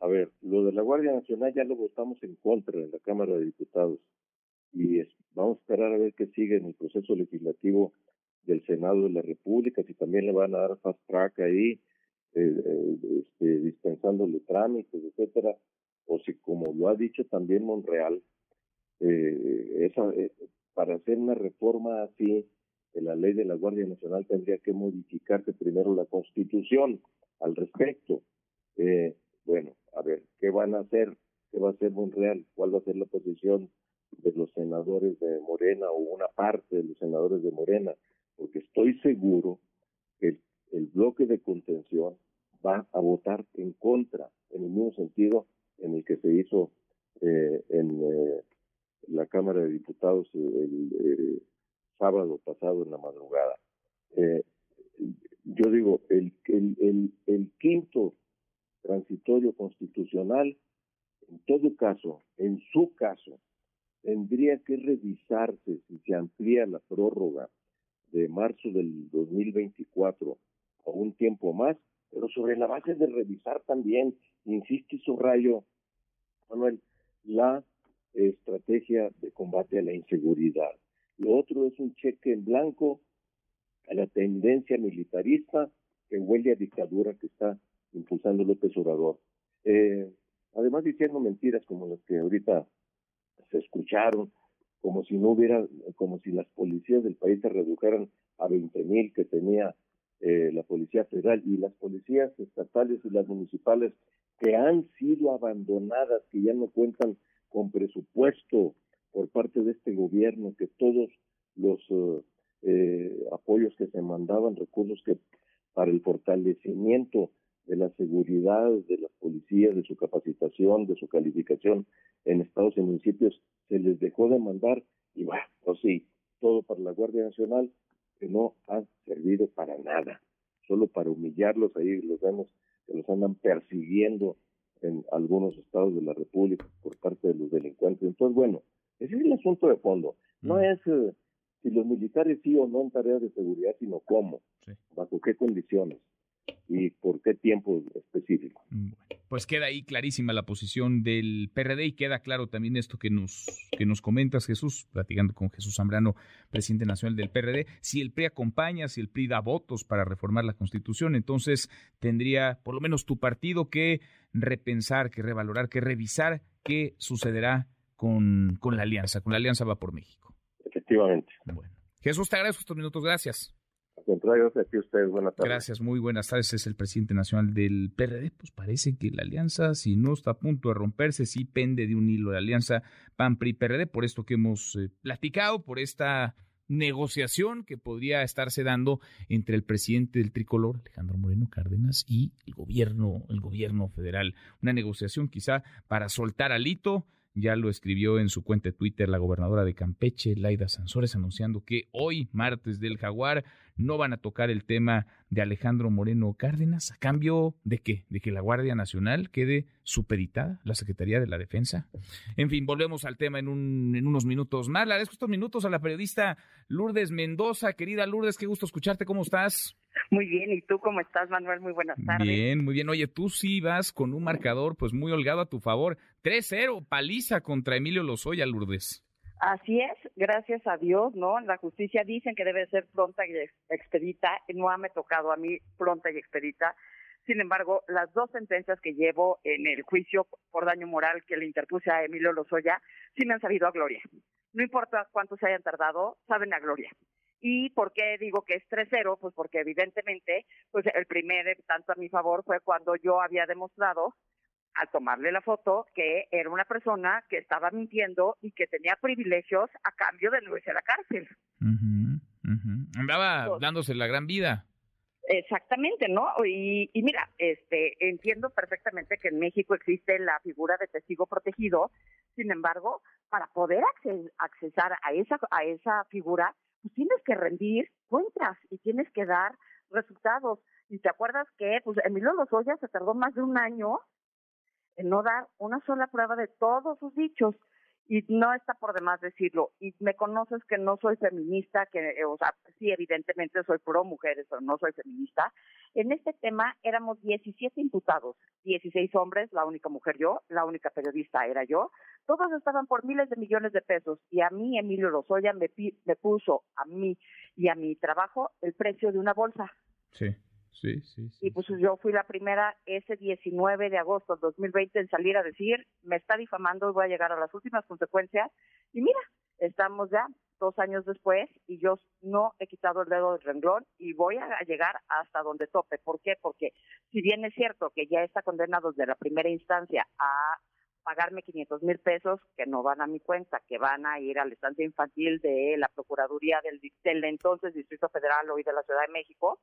A ver, lo de la Guardia Nacional ya lo votamos en contra en la Cámara de Diputados y vamos a esperar a ver qué sigue en el proceso legislativo del Senado de la República, si también le van a dar fast track ahí, eh, eh, este, dispensándole trámites, etcétera, o si como lo ha dicho también Monreal, eh, esa, eh, para hacer una reforma así de la ley de la Guardia Nacional tendría que modificarse primero la Constitución al respecto. Eh, bueno, a ver, ¿qué van a hacer? ¿Qué va a hacer Monreal? ¿Cuál va a ser la posición de los senadores de Morena o una parte de los senadores de Morena? Porque estoy seguro que el, bloque de contención va a votar en contra, en el mismo sentido en el que se hizo eh, en eh, la Cámara de Diputados el, eh, sábado pasado en la madrugada. yo digo, el, el, el quinto transitorio constitucional, en todo caso, en su caso, tendría que revisarse si se amplía la prórroga de marzo del 2024 o un tiempo más, pero sobre la base de revisar también, insisto y subrayo, Manuel, la estrategia de combate a la inseguridad. Lo otro es un cheque en blanco a la tendencia militarista que huele a dictadura que está impulsando López Obrador. Eh, además diciendo mentiras como las que ahorita se escucharon, como si no hubiera, como si las policías del país se redujeran a 20 mil que tenía eh, la Policía Federal y las policías estatales y las municipales que han sido abandonadas, que ya no cuentan con presupuesto por parte de este gobierno, que todos los eh, apoyos que se mandaban, recursos que para el fortalecimiento de la seguridad de las policías, de su capacitación, de su calificación en estados y municipios, se les dejó de mandar y bueno, pues sí, todo para la Guardia Nacional que no ha servido para nada, solo para humillarlos, ahí los vemos que los andan persiguiendo en algunos estados de la República por parte de los delincuentes. Entonces, bueno, ese es el asunto de fondo. No mm. es eh, si los militares sí o no en tareas de seguridad, sino cómo, bajo qué condiciones. y por qué tiempo específico. Pues queda ahí clarísima la posición del PRD y queda claro también esto que nos, que nos comentas, Jesús, platicando con Jesús Zambrano, presidente nacional del PRD. Si el PRI acompaña, si el PRI da votos para reformar la Constitución, entonces tendría por lo menos tu partido que repensar, que revalorar, que revisar qué sucederá con, con la alianza, con la alianza va por México. Efectivamente. Bueno. Jesús, te agradezco estos minutos, gracias. Contrario, ustedes, buenas tardes. Gracias, muy buenas tardes. Es el presidente nacional del PRD. Pues parece que la alianza, si no está a punto de romperse, sí pende de un hilo de alianza PAN-PRI-PRD, por esto que hemos eh, platicado, por esta negociación que podría estarse dando entre el presidente del tricolor, Alejandro Moreno Cárdenas, y el gobierno, el gobierno federal. Una negociación quizá para soltar alito ya lo escribió en su cuenta de Twitter la gobernadora de Campeche, Laida Sansores, anunciando que hoy, martes del Jaguar, no van a tocar el tema de Alejandro Moreno Cárdenas. ¿A cambio de qué? ¿De que la Guardia Nacional quede supeditada, la Secretaría de la Defensa? En fin, volvemos al tema en, un, en unos minutos más. Le agradezco estos minutos a la periodista Lourdes Mendoza. Querida Lourdes, qué gusto escucharte. ¿Cómo estás? Muy bien, ¿y tú cómo estás, Manuel? Muy buenas tardes. Bien, muy bien. Oye, tú sí vas con un marcador pues muy holgado a tu favor. 3-0, paliza contra Emilio Lozoya, Lourdes. Así es, gracias a Dios, ¿no? La justicia dicen que debe ser pronta y expedita, no ha me tocado a mí pronta y expedita. Sin embargo, las dos sentencias que llevo en el juicio por daño moral que le interpuse a Emilio Lozoya sí me han sabido a gloria. No importa cuánto se hayan tardado, saben a gloria. ¿Y por qué digo que es 3-0? Pues porque evidentemente, pues el primer tanto a mi favor fue cuando yo había demostrado al tomarle la foto que era una persona que estaba mintiendo y que tenía privilegios a cambio de no irse a la cárcel. Andaba dándose la gran vida. Exactamente, ¿no? Y, y, mira, este, entiendo perfectamente que en México existe la figura de testigo protegido. Sin embargo, para poder accesar a esa a esa figura, pues tienes que rendir cuentas y tienes que dar resultados. Y te acuerdas que pues Emilio Lozoya se tardó más de un año en no dar una sola prueba de todos sus dichos y no está por demás decirlo. Y me conoces que no soy feminista, que, eh, o sea, sí, evidentemente soy pro mujeres, pero no soy feminista. En este tema éramos 17 imputados, 16 hombres, la única mujer yo, la única periodista era yo. Todos estaban por miles de millones de pesos y a mí, Emilio Lozoya, me, me puso a mí y a mi trabajo el precio de una bolsa. Sí. Sí, sí, Y pues yo fui la primera ese 19 de agosto del 2020 en salir a decir, me está difamando y voy a llegar a las últimas consecuencias. Y mira, estamos ya dos años después y yo no he quitado el dedo del renglón y voy a llegar hasta donde tope. ¿Por qué? Porque si bien es cierto que ya está condenado desde la primera instancia a pagarme 500 mil pesos que no van a mi cuenta, que van a ir a la estancia infantil de la Procuraduría del, del entonces Distrito Federal hoy de la Ciudad de México,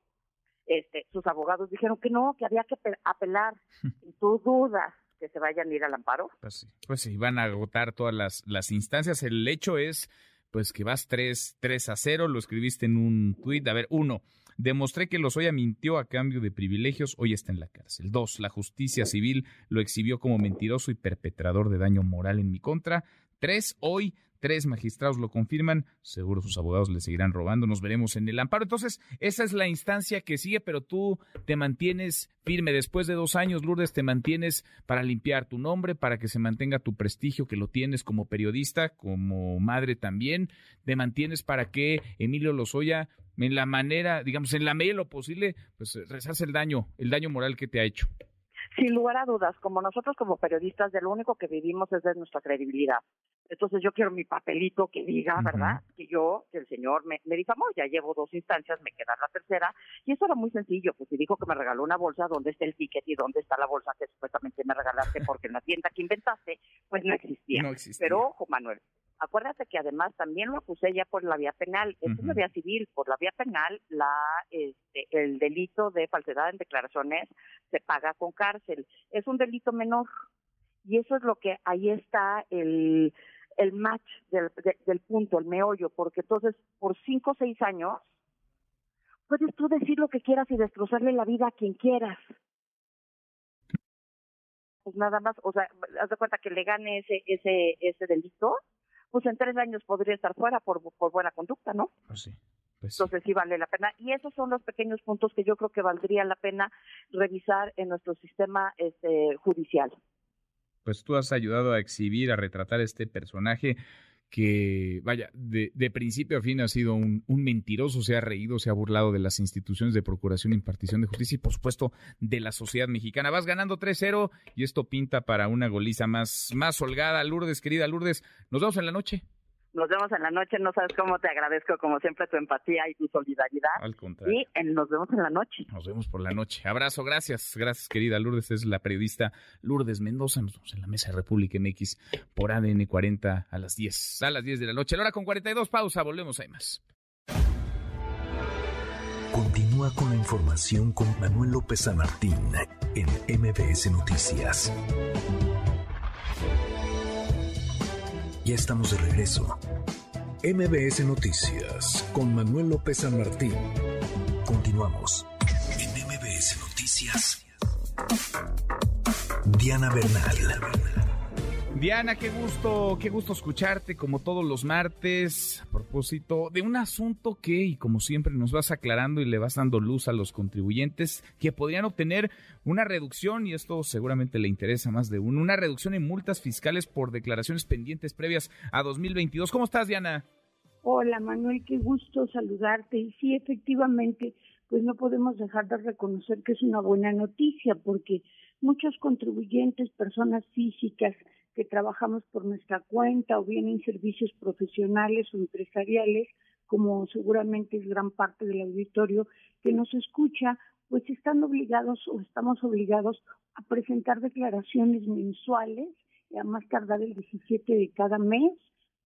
este, sus abogados dijeron que no, que había que apelar. ¿Y tú dudas que se vayan a ir al amparo? Pues sí, pues sí, van a agotar todas las, las instancias. El hecho es pues que vas 3, 3 a 0, lo escribiste en un tuit. A ver, uno, demostré que Lozoya mintió a cambio de privilegios, hoy está en la cárcel. Dos, la justicia civil lo exhibió como mentiroso y perpetrador de daño moral en mi contra. Tres, hoy Tres magistrados lo confirman, seguro sus abogados le seguirán robando, nos veremos en el amparo. Entonces, esa es la instancia que sigue, pero tú te mantienes firme. Después de dos años, Lourdes, te mantienes para limpiar tu nombre, para que se mantenga tu prestigio, que lo tienes como periodista, como madre también. Te mantienes para que Emilio Lozoya, en la manera, digamos, en la medida de lo posible, pues rezarse el daño, el daño moral que te ha hecho. Sin lugar a dudas, como nosotros como periodistas, de lo único que vivimos es de nuestra credibilidad. Entonces yo quiero mi papelito que diga, ¿verdad? Que yo, que el señor me, me difamó, ya llevo dos instancias, me queda la tercera. Y eso era muy sencillo, pues si dijo que me regaló una bolsa, ¿dónde está el ticket y dónde está la bolsa que supuestamente me regalaste? Porque en la tienda que inventaste, pues no existía. No existía. Pero ojo, Manuel, acuérdate que además también lo acusé ya por la vía penal, es una vía civil, por la vía penal la este, el delito de falsedad en declaraciones se paga con cárcel, es un delito menor y eso es lo que ahí está el el match del, del punto, el meollo, porque entonces por cinco o seis años puedes tú decir lo que quieras y destrozarle la vida a quien quieras. Pues nada más, o sea, haz de cuenta que le gane ese ese ese delito, pues en tres años podría estar fuera por, por buena conducta, ¿no? Pues sí. Pues Entonces sí vale la pena. Y esos son los pequeños puntos que yo creo que valdría la pena revisar en nuestro sistema este, judicial. Pues tú has ayudado a exhibir, a retratar este personaje que, vaya, de, principio a fin ha sido un, un, mentiroso, se ha reído, se ha burlado de las instituciones de procuración e impartición de justicia y, por supuesto, de la sociedad mexicana. Vas ganando 3-0 y esto pinta para una goliza más, más holgada. Lourdes, querida Lourdes, nos vemos en la noche. Nos vemos en la noche. No sabes cómo te agradezco, como siempre, tu empatía y tu solidaridad. Al contrario. Y nos vemos en la noche. Nos vemos por la noche. Abrazo, gracias. Gracias, querida Lourdes. Es la periodista Lourdes Mendoza. Nos vemos en la mesa de República MX por ADN 40 a las 10. A las 10 de la noche. La hora con 42. Pausa. Volvemos. Hay más. Continúa con la información con Manuel López San Martín en MBS Noticias. Ya estamos de regreso. MBS Noticias con Manuel López San Martín. Continuamos. En MBS Noticias. Diana Bernal. Diana, qué gusto, qué gusto escucharte como todos los martes a propósito de un asunto que, y como siempre, nos vas aclarando y le vas dando luz a los contribuyentes que podrían obtener una reducción, y esto seguramente le interesa más de uno, una reducción en multas fiscales por declaraciones pendientes previas a 2022. ¿Cómo estás, Diana? Hola, Manuel, qué gusto saludarte. Y sí, efectivamente, pues no podemos dejar de reconocer que es una buena noticia porque muchos contribuyentes, personas físicas, que trabajamos por nuestra cuenta o bien en servicios profesionales o empresariales, como seguramente es gran parte del auditorio que nos escucha, pues están obligados o estamos obligados a presentar declaraciones mensuales, a más tardar el 17 de cada mes,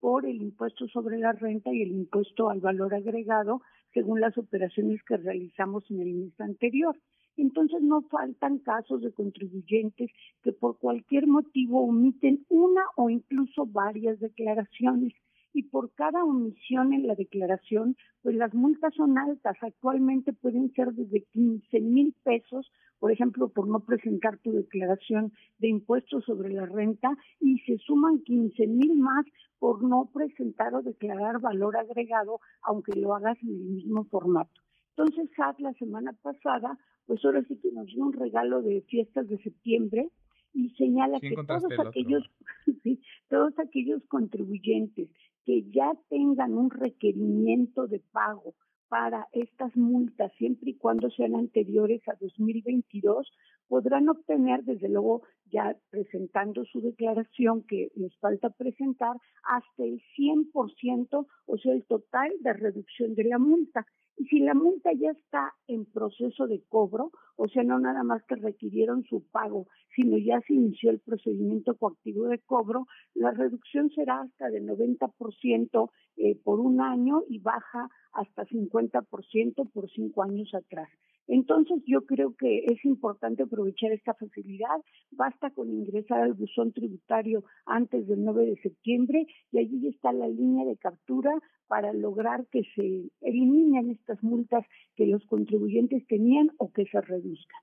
por el impuesto sobre la renta y el impuesto al valor agregado, según las operaciones que realizamos en el mes anterior. Entonces no faltan casos de contribuyentes que por cualquier motivo omiten una o incluso varias declaraciones y por cada omisión en la declaración, pues las multas son altas. Actualmente pueden ser desde 15 mil pesos, por ejemplo, por no presentar tu declaración de impuestos sobre la renta, y se suman 15 mil más por no presentar o declarar valor agregado, aunque lo hagas en el mismo formato. Entonces, SAT la semana pasada, pues ahora sí que nos dio un regalo de fiestas de septiembre y señala que todos aquellos, todos aquellos contribuyentes que ya tengan un requerimiento de pago para estas multas, siempre y cuando sean anteriores a 2022, podrán obtener, desde luego, ya presentando su declaración que les falta presentar, hasta el 100%, o sea, el total de reducción de la multa. Y si la multa ya está en proceso de cobro, o sea, no nada más que requirieron su pago, sino ya se inició el procedimiento coactivo de cobro, la reducción será hasta de 90% eh, por un año y baja hasta 50% por cinco años atrás. Entonces yo creo que es importante aprovechar esta facilidad. Basta con ingresar al buzón tributario antes del 9 de septiembre y allí está la línea de captura para lograr que se eliminen estas multas que los contribuyentes tenían o que se reduzcan.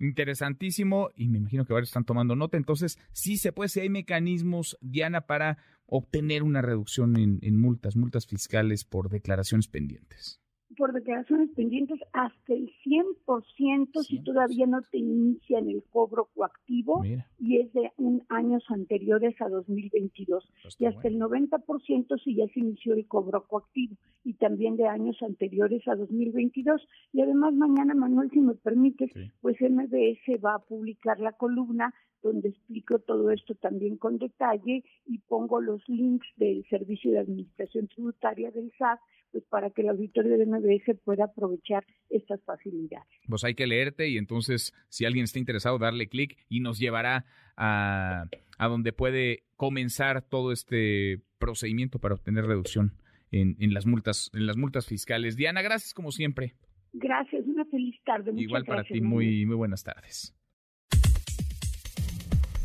Interesantísimo y me imagino que varios están tomando nota. Entonces, sí se puede, si hay mecanismos, Diana, para obtener una reducción en, en multas, multas fiscales por declaraciones pendientes por declaraciones pendientes hasta el 100% si todavía no te inician el cobro coactivo y es de un años anteriores a 2022 pues y hasta el 90% si ya se inició el cobro coactivo y también de años anteriores a 2022 y además mañana Manuel si me permites pues MBS va a publicar la columna donde explico todo esto también con detalle y pongo los links del Servicio de Administración Tributaria del SAT, pues para que el auditorio de MBS pueda aprovechar estas facilidades. Pues hay que leerte y entonces si alguien está interesado darle clic y nos llevará a, a donde puede comenzar todo este procedimiento para obtener reducción en, en las multas en las multas fiscales. Diana, gracias como siempre. Gracias, una feliz tarde. Igual para ti, muy, muy buenas tardes.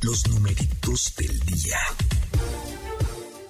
Los numeritos del día.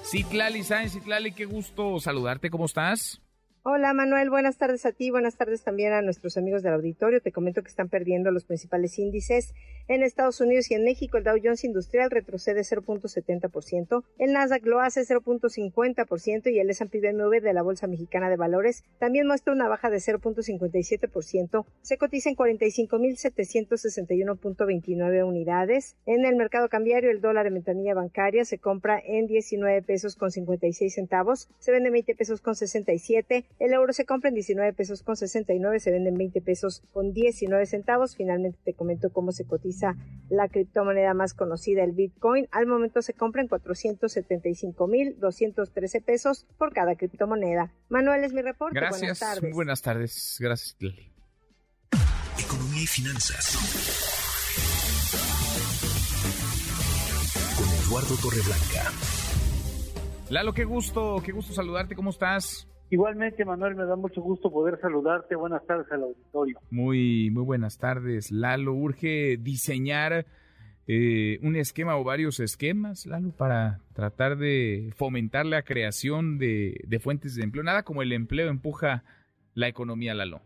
Citlali Sáenz, Citlali, qué gusto saludarte, ¿cómo estás? Hola Manuel, buenas tardes a ti, buenas tardes también a nuestros amigos del auditorio. Te comento que están perdiendo los principales índices. En Estados Unidos y en México, el Dow Jones Industrial retrocede 0.70%, el Nasdaq lo hace 0.50% y el S&P BMW de la Bolsa Mexicana de Valores también muestra una baja de 0.57%. Se cotiza en 45.761.29 unidades. En el mercado cambiario, el dólar en ventanilla bancaria se compra en 19 pesos con 56 centavos, se vende en 20 pesos con 67, el euro se compra en 19 pesos con 69, se vende en 20 pesos con 19 centavos. Finalmente te comento cómo se cotiza la criptomoneda más conocida, el Bitcoin. Al momento se compra en 475.213 pesos por cada criptomoneda. Manuel es mi reporte. Gracias. Buenas tardes. Muy buenas tardes. Gracias, Lili. Economía y finanzas. Con Eduardo Torreblanca. Lalo, qué gusto, qué gusto saludarte. ¿Cómo estás? Igualmente, Manuel, me da mucho gusto poder saludarte. Buenas tardes al auditorio. Muy, muy buenas tardes, Lalo. Urge diseñar eh, un esquema o varios esquemas, Lalo, para tratar de fomentar la creación de, de fuentes de empleo. Nada como el empleo empuja la economía, Lalo.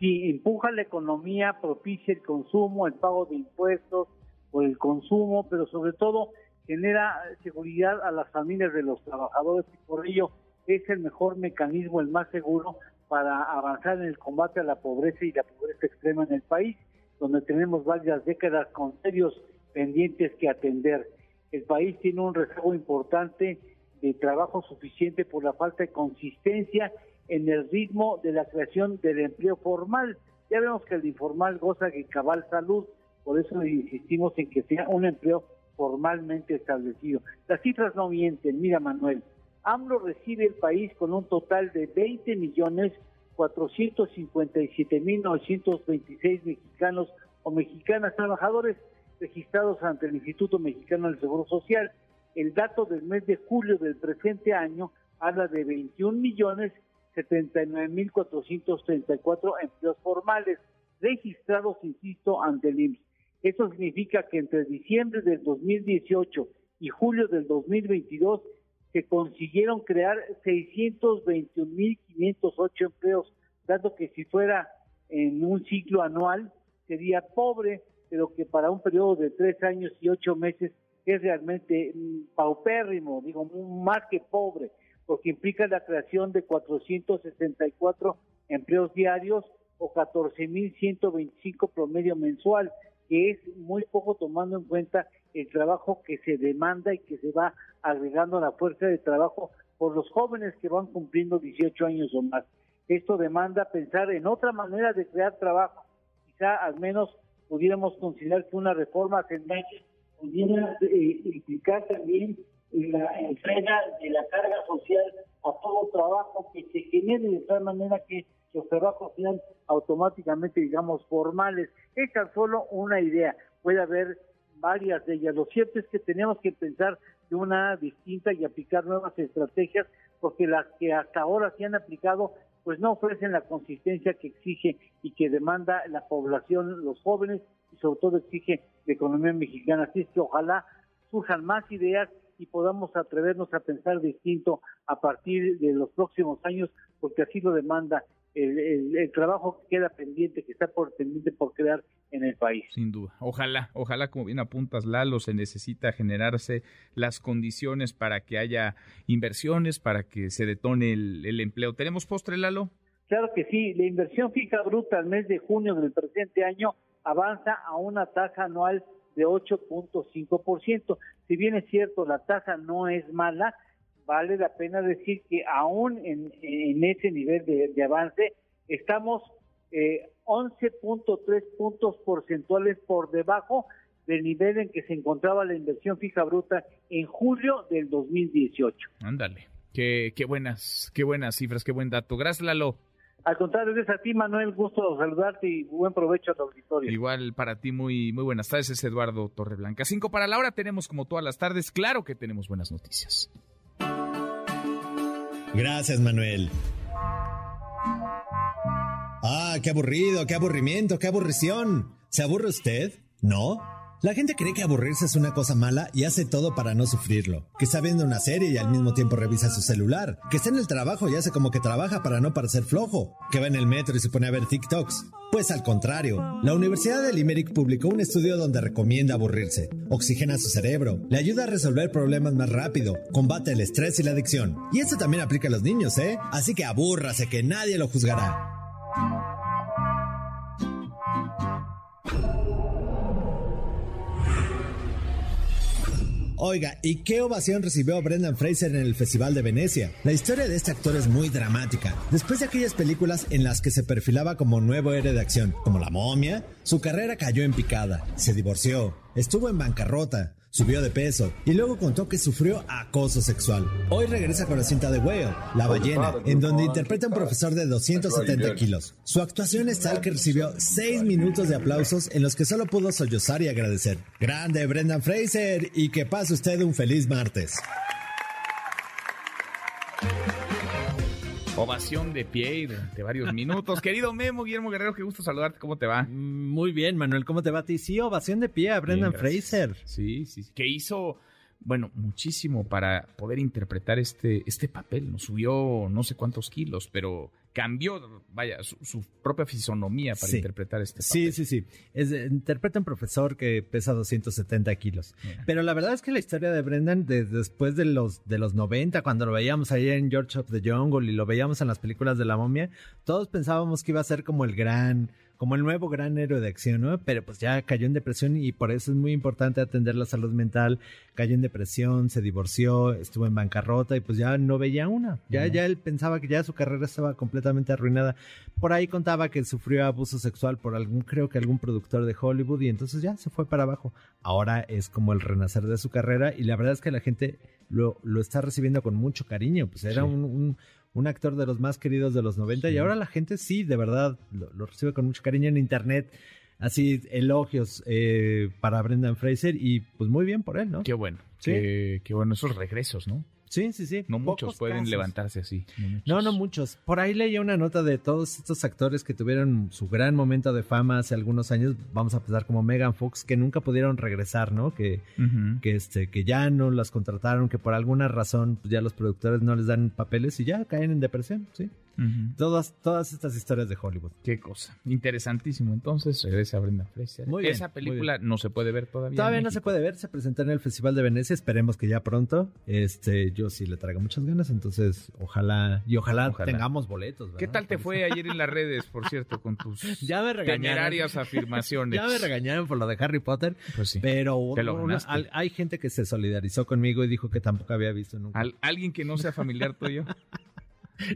Sí, empuja la economía, propicia el consumo, el pago de impuestos por el consumo, pero sobre todo genera seguridad a las familias de los trabajadores y por ello es el mejor mecanismo, el más seguro para avanzar en el combate a la pobreza y la pobreza extrema en el país, donde tenemos varias décadas con serios pendientes que atender. El país tiene un rezago importante de trabajo suficiente por la falta de consistencia en el ritmo de la creación del empleo formal. Ya vemos que el informal goza de cabal salud, por eso insistimos en que sea un empleo formalmente establecido. Las cifras no mienten, mira Manuel, AMLO recibe el país con un total de 20 millones 457 mil 926 mexicanos o mexicanas trabajadores registrados ante el Instituto Mexicano del Seguro Social. El dato del mes de julio del presente año habla de 21 millones 79 mil 434 empleos formales registrados, insisto, ante el IMSS. Eso significa que entre diciembre del 2018 y julio del 2022 se consiguieron crear 621.508 empleos, dado que si fuera en un ciclo anual sería pobre, pero que para un periodo de tres años y ocho meses es realmente mm, paupérrimo, digo, más que pobre, porque implica la creación de 464 empleos diarios o 14.125 promedio mensual, que es muy poco tomando en cuenta el trabajo que se demanda y que se va agregando a la fuerza de trabajo por los jóvenes que van cumpliendo 18 años o más. Esto demanda pensar en otra manera de crear trabajo. Quizá al menos pudiéramos considerar que una reforma tendría pudiera eh, implicar también la entrega de la carga social a todo trabajo que se genere de tal manera que los trabajos sean automáticamente, digamos, formales. Es tan solo una idea. Puede haber varias de ellas. Lo cierto es que tenemos que pensar de una distinta y aplicar nuevas estrategias porque las que hasta ahora se han aplicado pues no ofrecen la consistencia que exige y que demanda la población, los jóvenes y sobre todo exige la economía mexicana. Así es que ojalá surjan más ideas y podamos atrevernos a pensar distinto a partir de los próximos años, porque así lo demanda el, trabajo que queda pendiente, que está por pendiente por crear en el país. Sin duda. Ojalá, ojalá, como bien apuntas, Lalo, se necesita generarse las condiciones para que haya inversiones, para que se detone el, empleo. ¿Tenemos postre, Lalo? Claro que sí. La inversión fija bruta al mes de junio del presente año avanza a una tasa anual de 8.5%. Si bien es cierto, la tasa no es mala, vale la pena decir que aún en, ese nivel de, avance estamos eh, 11.3 puntos porcentuales por debajo del nivel en que se encontraba la inversión fija bruta en julio del 2018. Ándale, qué, qué buenas, qué buenas cifras, qué buen dato. Gracias, Lalo. Al contrario, es a ti, Manuel, gusto saludarte y buen provecho a tu auditorio. Igual para ti, muy, muy buenas tardes, es Eduardo Torreblanca. Cinco para la hora, tenemos como todas las tardes, claro que tenemos buenas noticias. Gracias, Manuel. Ah, qué aburrido, qué aburrimiento, qué aburrición. ¿Se aburre usted? ¿No? La gente cree que aburrirse es una cosa mala y hace todo para no sufrirlo. Que está viendo una serie y al mismo tiempo revisa su celular. Que está en el trabajo y hace como que trabaja para no parecer flojo. Que va en el metro y se pone a ver TikToks. Pues al contrario, la Universidad de Limerick publicó un estudio donde recomienda aburrirse. Oxigena su cerebro, le ayuda a resolver problemas más rápido, combate el estrés y la adicción. Y eso también aplica a los niños, ¿eh? Así que abúrrase que nadie lo juzgará. Oiga, ¿y qué ovación recibió Brendan Fraser en el Festival de Venecia? La historia de este actor es muy dramática. Después de aquellas películas en las que se perfilaba como nuevo héroe de acción, como La momia, su carrera cayó en picada, se divorció, estuvo en bancarrota, subió de peso y luego contó que sufrió acoso sexual. Hoy regresa con la cinta de Whale, La ballena, en donde interpreta a un profesor de 270 kilos. Su actuación es tal que recibió 6 minutos de aplausos en los que solo pudo sollozar y agradecer. Grande Brendan Fraser y que pase usted un feliz martes. Ovación de pie de varios minutos. Querido Memo, Guillermo Guerrero, qué gusto saludarte. ¿Cómo te va? Muy bien, Manuel. ¿Cómo te va a ti? Sí, ovación de pie a Brendan Fraser. Sí, sí, sí. Que hizo, bueno, muchísimo para poder interpretar este, este papel. Nos subió no sé cuántos kilos, pero cambió, vaya, su, propia fisonomía para interpretar este papel. Sí, sí, sí. Es, interpreta un profesor que pesa 270 kilos. Pero la verdad es que la historia de Brendan, después de los, de los 90, cuando lo veíamos ahí en George of the Jungle y lo veíamos en las películas de la momia, todos pensábamos que iba a ser como el gran como el nuevo gran héroe de acción, ¿no? Pero pues ya cayó en depresión y por eso es muy importante atender la salud mental. Cayó en depresión, se divorció, estuvo en bancarrota y pues ya no veía una. Ya, ya él pensaba que ya su carrera estaba completamente arruinada. Por ahí contaba que sufrió abuso sexual por algún, creo que algún productor de Hollywood y entonces ya se fue para abajo. Ahora es como el renacer de su carrera y la verdad es que la gente lo, lo está recibiendo con mucho cariño. Pues era un un actor de los más queridos de los 90 y ahora la gente sí, de verdad, lo, recibe con mucho cariño en internet. Así, elogios eh, para Brendan Fraser y pues muy bien por él, ¿no? Qué bueno, ¿Sí? qué, qué bueno esos regresos, ¿no? Sí, sí, sí. No muchos pueden levantarse así. No, no, muchos. Por ahí leía una nota de todos estos actores que tuvieron su gran momento de fama hace algunos años. Vamos a empezar como Megan Fox, que nunca pudieron regresar, ¿no? Que, que, este, que ya no las contrataron, que por alguna razón pues, ya los productores no les dan papeles y ya caen en depresión, ¿sí? Todas, todas estas historias de Hollywood. Qué cosa. Interesantísimo. Entonces, regresa Brenda Fraser. Muy Esa película no se puede ver todavía. Todavía no se puede ver. Se presentó en el Festival de Venecia. Esperemos que ya pronto. Este, yo sí le traigo muchas ganas. Entonces, ojalá y ojalá, tengamos boletos. ¿Qué tal te fue ayer en las redes, por cierto, con tus ya me temerarias afirmaciones? ya me regañaron por lo de Harry Potter. Pues sí. Pero hay gente que se solidarizó conmigo y dijo que tampoco había visto nunca. ¿Alguien que no sea familiar tuyo?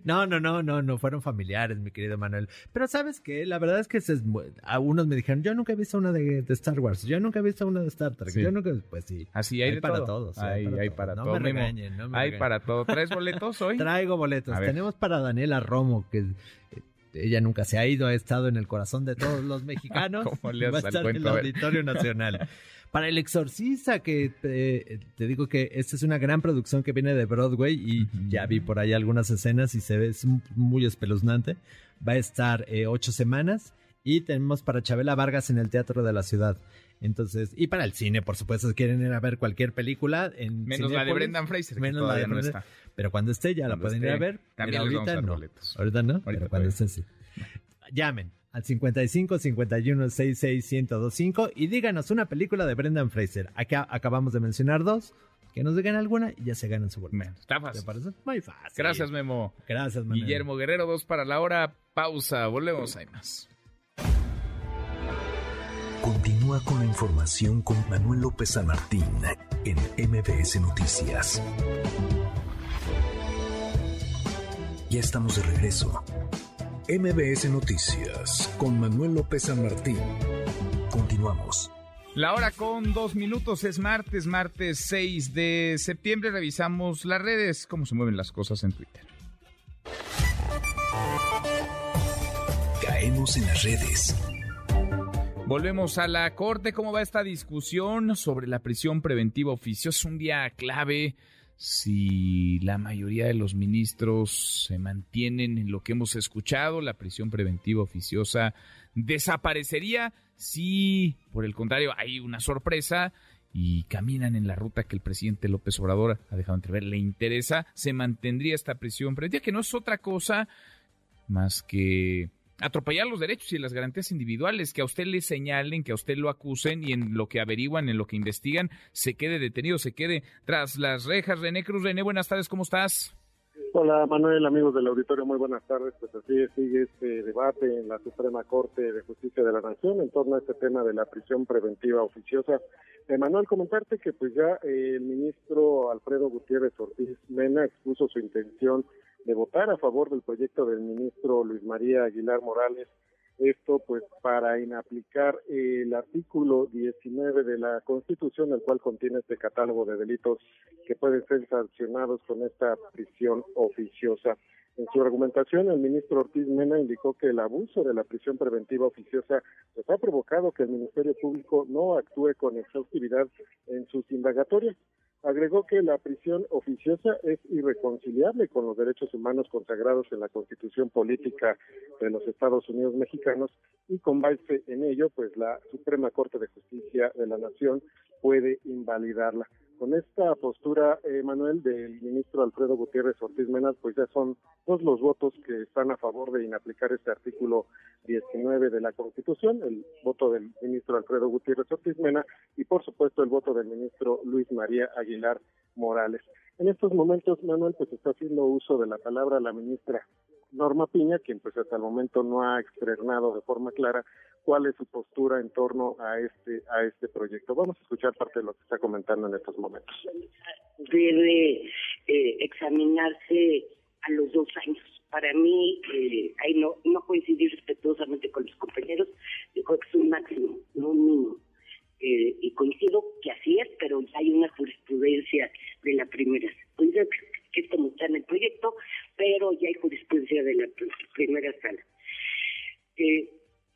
No, no, no, no, no fueron familiares, mi querido Manuel. Pero sabes qué, la verdad es que algunos me dijeron, yo nunca he visto una de, Star Wars, yo nunca he visto una de Star Trek, yo nunca, pues sí. Así hay, para todos. Hay, hay para, todo. No me regañen, no me Hay para todo. ¿Traes boletos hoy? Traigo boletos. Tenemos para Daniela Romo, que eh, ella nunca se ha ido, ha estado en el corazón de todos los mexicanos. ¿Cómo le Va a estar en el Auditorio Nacional. para El Exorcista, que te digo que esta es una gran producción que viene de Broadway y ya vi por ahí algunas escenas y se ve es muy espeluznante. Va a estar eh, ocho semanas y tenemos para Chabela Vargas en el Teatro de la Ciudad. Entonces, y para el cine, por supuesto, si quieren ir a ver cualquier película. En menos la de Brendan Fraser. Menos la de no está. Pero cuando esté ya la pueden ir a ver. También ahorita no. Ahorita no, pero cuando esté sí. Llamen al 55 51 66 1025 y díganos una película de Brendan Fraser. Acá acabamos de mencionar dos. Que nos digan alguna y ya se ganan su boleto. Está fácil. ¿Te parece? Muy fácil. Gracias, Memo. Gracias, Manuel. Guillermo Guerrero, dos para la hora. Pausa. Volvemos. Hay más. Continúa con la información con Manuel López San Martín en MBS Noticias. Ya estamos de regreso. MBS Noticias con Manuel López San Martín. Continuamos. La hora con dos minutos es martes, martes 6 de septiembre. Revisamos las redes, cómo se mueven las cosas en Twitter. Caemos en las redes. Volvemos a la corte. ¿Cómo va esta discusión sobre la prisión preventiva oficiosa? Un día clave si la mayoría de los ministros se mantienen en lo que hemos escuchado, la prisión preventiva oficiosa desaparecería si por el contrario hay una sorpresa y caminan en la ruta que el presidente López Obrador ha dejado entrever. Le interesa, se mantendría esta prisión preventiva, que no es otra cosa más que atropellar los derechos y las garantías individuales, que a usted le señalen, que a usted lo acusen y en lo que averiguan, en lo que investigan, se quede detenido, se quede tras las rejas. René Cruz, René, buenas tardes, ¿cómo estás? Hola Manuel, amigos del auditorio, muy buenas tardes. Pues así sigue este debate en la Suprema Corte de Justicia de la Nación en torno a este tema de la prisión preventiva oficiosa. Eh, Manuel, comentarte que pues ya el ministro Alfredo Gutiérrez Ortiz Mena expuso su intención de votar a favor del proyecto del ministro Luis María Aguilar Morales esto pues para inaplicar el artículo 19 de la Constitución, el cual contiene este catálogo de delitos que pueden ser sancionados con esta prisión oficiosa. En su argumentación, el ministro Ortiz Mena indicó que el abuso de la prisión preventiva oficiosa pues, ha provocado que el Ministerio Público no actúe con exhaustividad en sus indagatorias. Agregó que la prisión oficiosa es irreconciliable con los derechos humanos consagrados en la Constitución Política de los Estados Unidos Mexicanos y con base en ello, pues la Suprema Corte de Justicia de la Nación puede invalidarla. Con esta postura, eh, Manuel, del ministro Alfredo Gutiérrez Ortiz Mena, pues ya son dos los votos que están a favor de inaplicar este artículo 19 de la Constitución, el voto del ministro Alfredo Gutiérrez Ortiz Mena y por supuesto el voto del ministro Luis María Aguilar Morales. En estos momentos, Manuel, pues está haciendo uso de la palabra la ministra Norma Piña, quien pues hasta el momento no ha externado de forma clara cuál es su postura en torno a este a este proyecto. Vamos a escuchar parte de lo que está comentando en estos momentos. Debe eh, examinarse a los dos años. Para mí, eh, ahí no, no coincidir respetuosamente con los compañeros, yo creo que es un máximo, no un mínimo. Eh, y coincido que así es, pero ya hay una jurisprudencia de la primera. Coincido que es como está en el proyecto, pero ya hay jurisprudencia de la primera sala. Eh,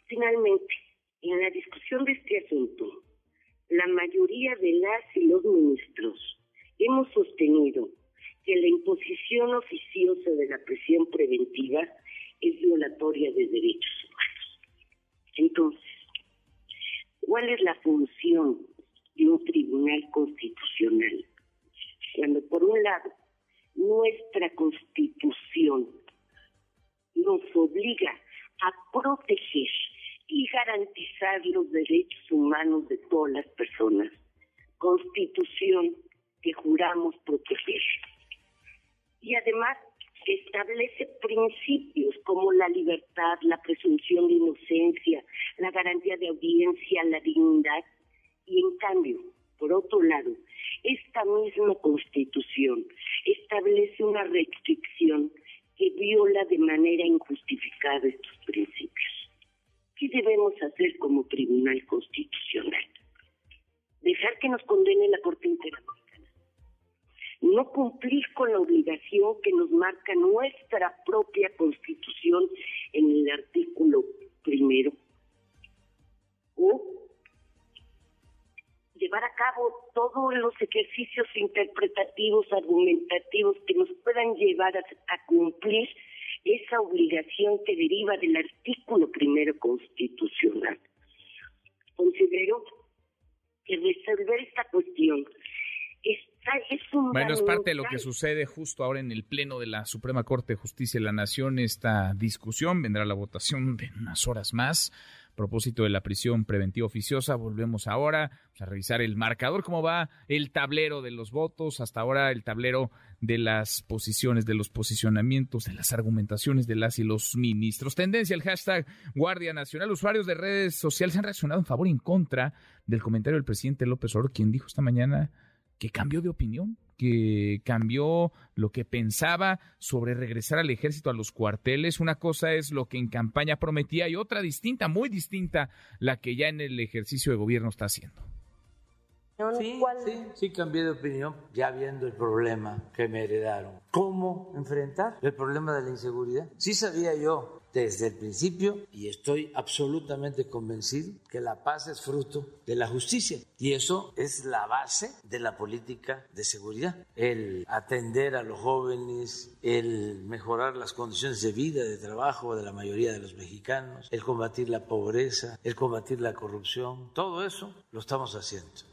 finalmente, en la discusión de este asunto, la mayoría de las y los ministros hemos sostenido que la imposición oficiosa de la prisión preventiva es violatoria de derechos humanos. Entonces, ¿cuál es la función de un tribunal constitucional? Cuando por un lado nuestra constitución nos obliga a proteger y garantizar los derechos humanos de todas las personas, constitución que juramos proteger. Y además establece principios como la libertad, la presunción de inocencia, la garantía de audiencia, la dignidad. Y en cambio, por otro lado, esta misma constitución establece una restricción que viola de manera injustificada estos principios. ¿Qué debemos hacer como Tribunal Constitucional? Dejar que nos condene la Corte Interamericana. No cumplir con la obligación que nos marca nuestra propia Constitución en el artículo primero. O llevar a cabo todos los ejercicios interpretativos, argumentativos que nos puedan llevar a, cumplir esa obligación que deriva del artículo primero constitucional. Considero que resolver esta cuestión está, es un bueno, es parte de lo que sucede justo ahora en el Pleno de la Suprema Corte de Justicia de la Nación. Esta discusión vendrá la votación de unas horas más propósito de la prisión preventiva oficiosa. Volvemos ahora a revisar el marcador, cómo va el tablero de los votos, hasta ahora el tablero de las posiciones, de los posicionamientos, de las argumentaciones de las y los ministros. Tendencia, el hashtag Guardia Nacional. Usuarios de redes sociales han reaccionado en favor y en contra del comentario del presidente López Obrador, quien dijo esta mañana que cambió de opinión que cambió lo que pensaba sobre regresar al ejército a los cuarteles. Una cosa es lo que en campaña prometía y otra distinta, muy distinta, la que ya en el ejercicio de gobierno está haciendo. Sí, sí, sí cambié de opinión ya viendo el problema que me heredaron. ¿Cómo enfrentar el problema de la inseguridad? Sí sabía yo desde el principio y estoy absolutamente convencido que la paz es fruto de la justicia y eso es la base de la política de seguridad. El atender a los jóvenes, el mejorar las condiciones de vida, de trabajo de la mayoría de los mexicanos, el combatir la pobreza, el combatir la corrupción, todo eso lo estamos haciendo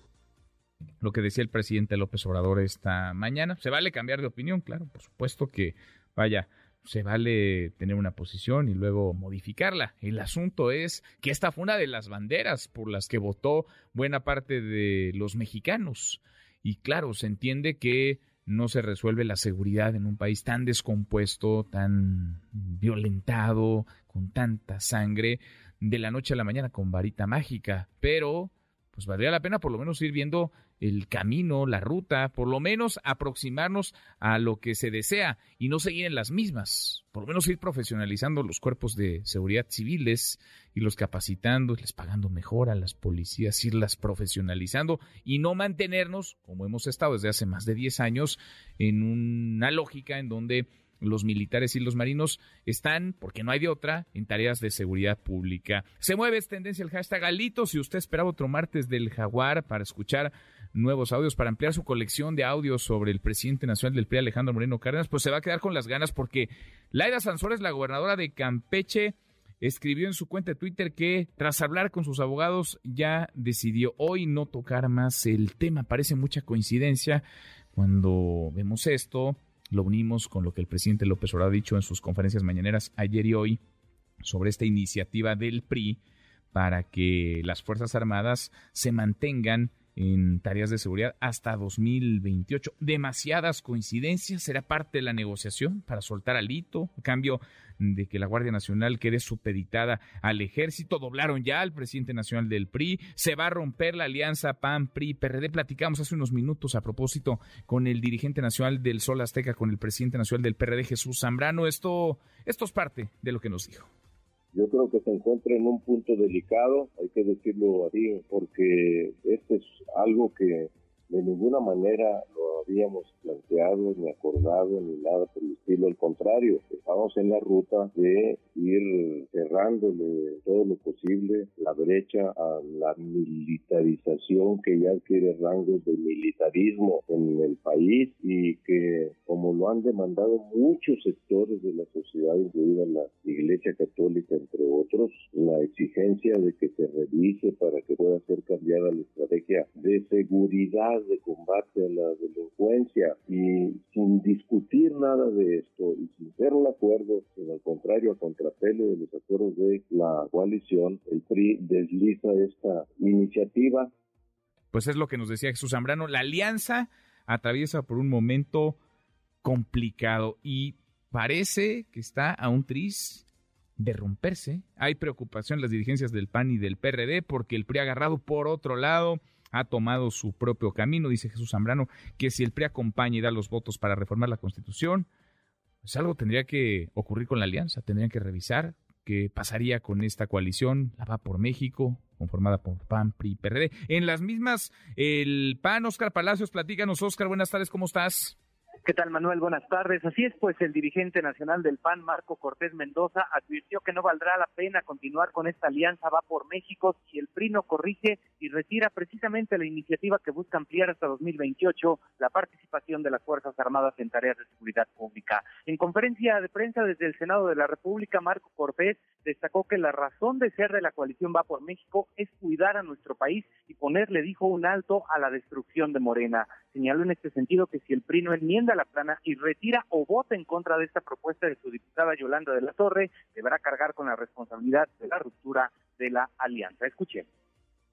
lo que decía el presidente López Obrador esta mañana. Se vale cambiar de opinión, claro, por supuesto que, vaya, se vale tener una posición y luego modificarla. El asunto es que esta fue una de las banderas por las que votó buena parte de los mexicanos. Y claro, se entiende que no se resuelve la seguridad en un país tan descompuesto, tan violentado, con tanta sangre, de la noche a la mañana con varita mágica. Pero, pues valdría la pena por lo menos ir viendo el camino, la ruta, por lo menos aproximarnos a lo que se desea y no seguir en las mismas, por lo menos ir profesionalizando los cuerpos de seguridad civiles, irlos capacitando, irles pagando mejor a las policías, irlas profesionalizando y no mantenernos, como hemos estado desde hace más de 10 años, en una lógica en donde los militares y los marinos están, porque no hay de otra, en tareas de seguridad pública. Se mueve esta tendencia el hashtag Galito. Si usted esperaba otro martes del Jaguar para escuchar nuevos audios, para ampliar su colección de audios sobre el presidente nacional del PRI, Alejandro Moreno Cárdenas, pues se va a quedar con las ganas porque Laida Sansores, la gobernadora de Campeche, escribió en su cuenta de Twitter que tras hablar con sus abogados ya decidió hoy no tocar más el tema. Parece mucha coincidencia cuando vemos esto, lo unimos con lo que el presidente López Obrador ha dicho en sus conferencias mañaneras ayer y hoy sobre esta iniciativa del PRI para que las Fuerzas Armadas se mantengan en tareas de seguridad hasta 2028. Demasiadas coincidencias, será parte de la negociación para soltar al hito, a cambio de que la Guardia Nacional quede supeditada al ejército. Doblaron ya al presidente nacional del PRI. Se va a romper la alianza PAN-PRI-PRD. Platicamos hace unos minutos a propósito con el dirigente nacional del Sol Azteca, con el presidente nacional del PRD, Jesús Zambrano. Esto, esto es parte de lo que nos dijo. Yo creo que se encuentra en un punto delicado, hay que decirlo así, porque este es algo que de ninguna manera lo habíamos planteado, ni acordado, ni nada por el estilo. Al contrario, estamos en la ruta de ir cerrándole todo lo posible la brecha a la militarización que ya adquiere rangos de militarismo en el país y que, como lo han demandado muchos sectores de la sociedad, incluida la Iglesia Católica, entre otros, la exigencia de que se revise para que pueda ser cambiada la estrategia de seguridad de combate a la delincuencia y sin discutir nada de esto y sin ser un acuerdo, sino al contrario, a contrapelo de los acuerdos de la coalición, el PRI desliza esta iniciativa. Pues es lo que nos decía Jesús Zambrano, la alianza atraviesa por un momento complicado y parece que está a un tris de romperse. Hay preocupación en las dirigencias del PAN y del PRD porque el PRI ha agarrado por otro lado ha tomado su propio camino, dice Jesús Zambrano, que si el PRI acompaña y da los votos para reformar la Constitución, pues algo tendría que ocurrir con la alianza, tendrían que revisar qué pasaría con esta coalición, la va por México, conformada por PAN, PRI, PRD. En las mismas, el PAN, Oscar Palacios, platícanos, Oscar, buenas tardes, ¿cómo estás? ¿Qué tal, Manuel? Buenas tardes. Así es, pues el dirigente nacional del PAN, Marco Cortés Mendoza, advirtió que no valdrá la pena continuar con esta alianza Va por México si el PRI no corrige y retira precisamente la iniciativa que busca ampliar hasta 2028 la participación de las Fuerzas Armadas en tareas de seguridad pública. En conferencia de prensa desde el Senado de la República, Marco Cortés destacó que la razón de ser de la coalición Va por México es cuidar a nuestro país y ponerle, dijo, un alto a la destrucción de Morena. Señaló en este sentido que si el PRI no enmienda la plana y retira o vota en contra de esta propuesta de su diputada Yolanda de la Torre, deberá cargar con la responsabilidad de la ruptura de la alianza. Escuchen.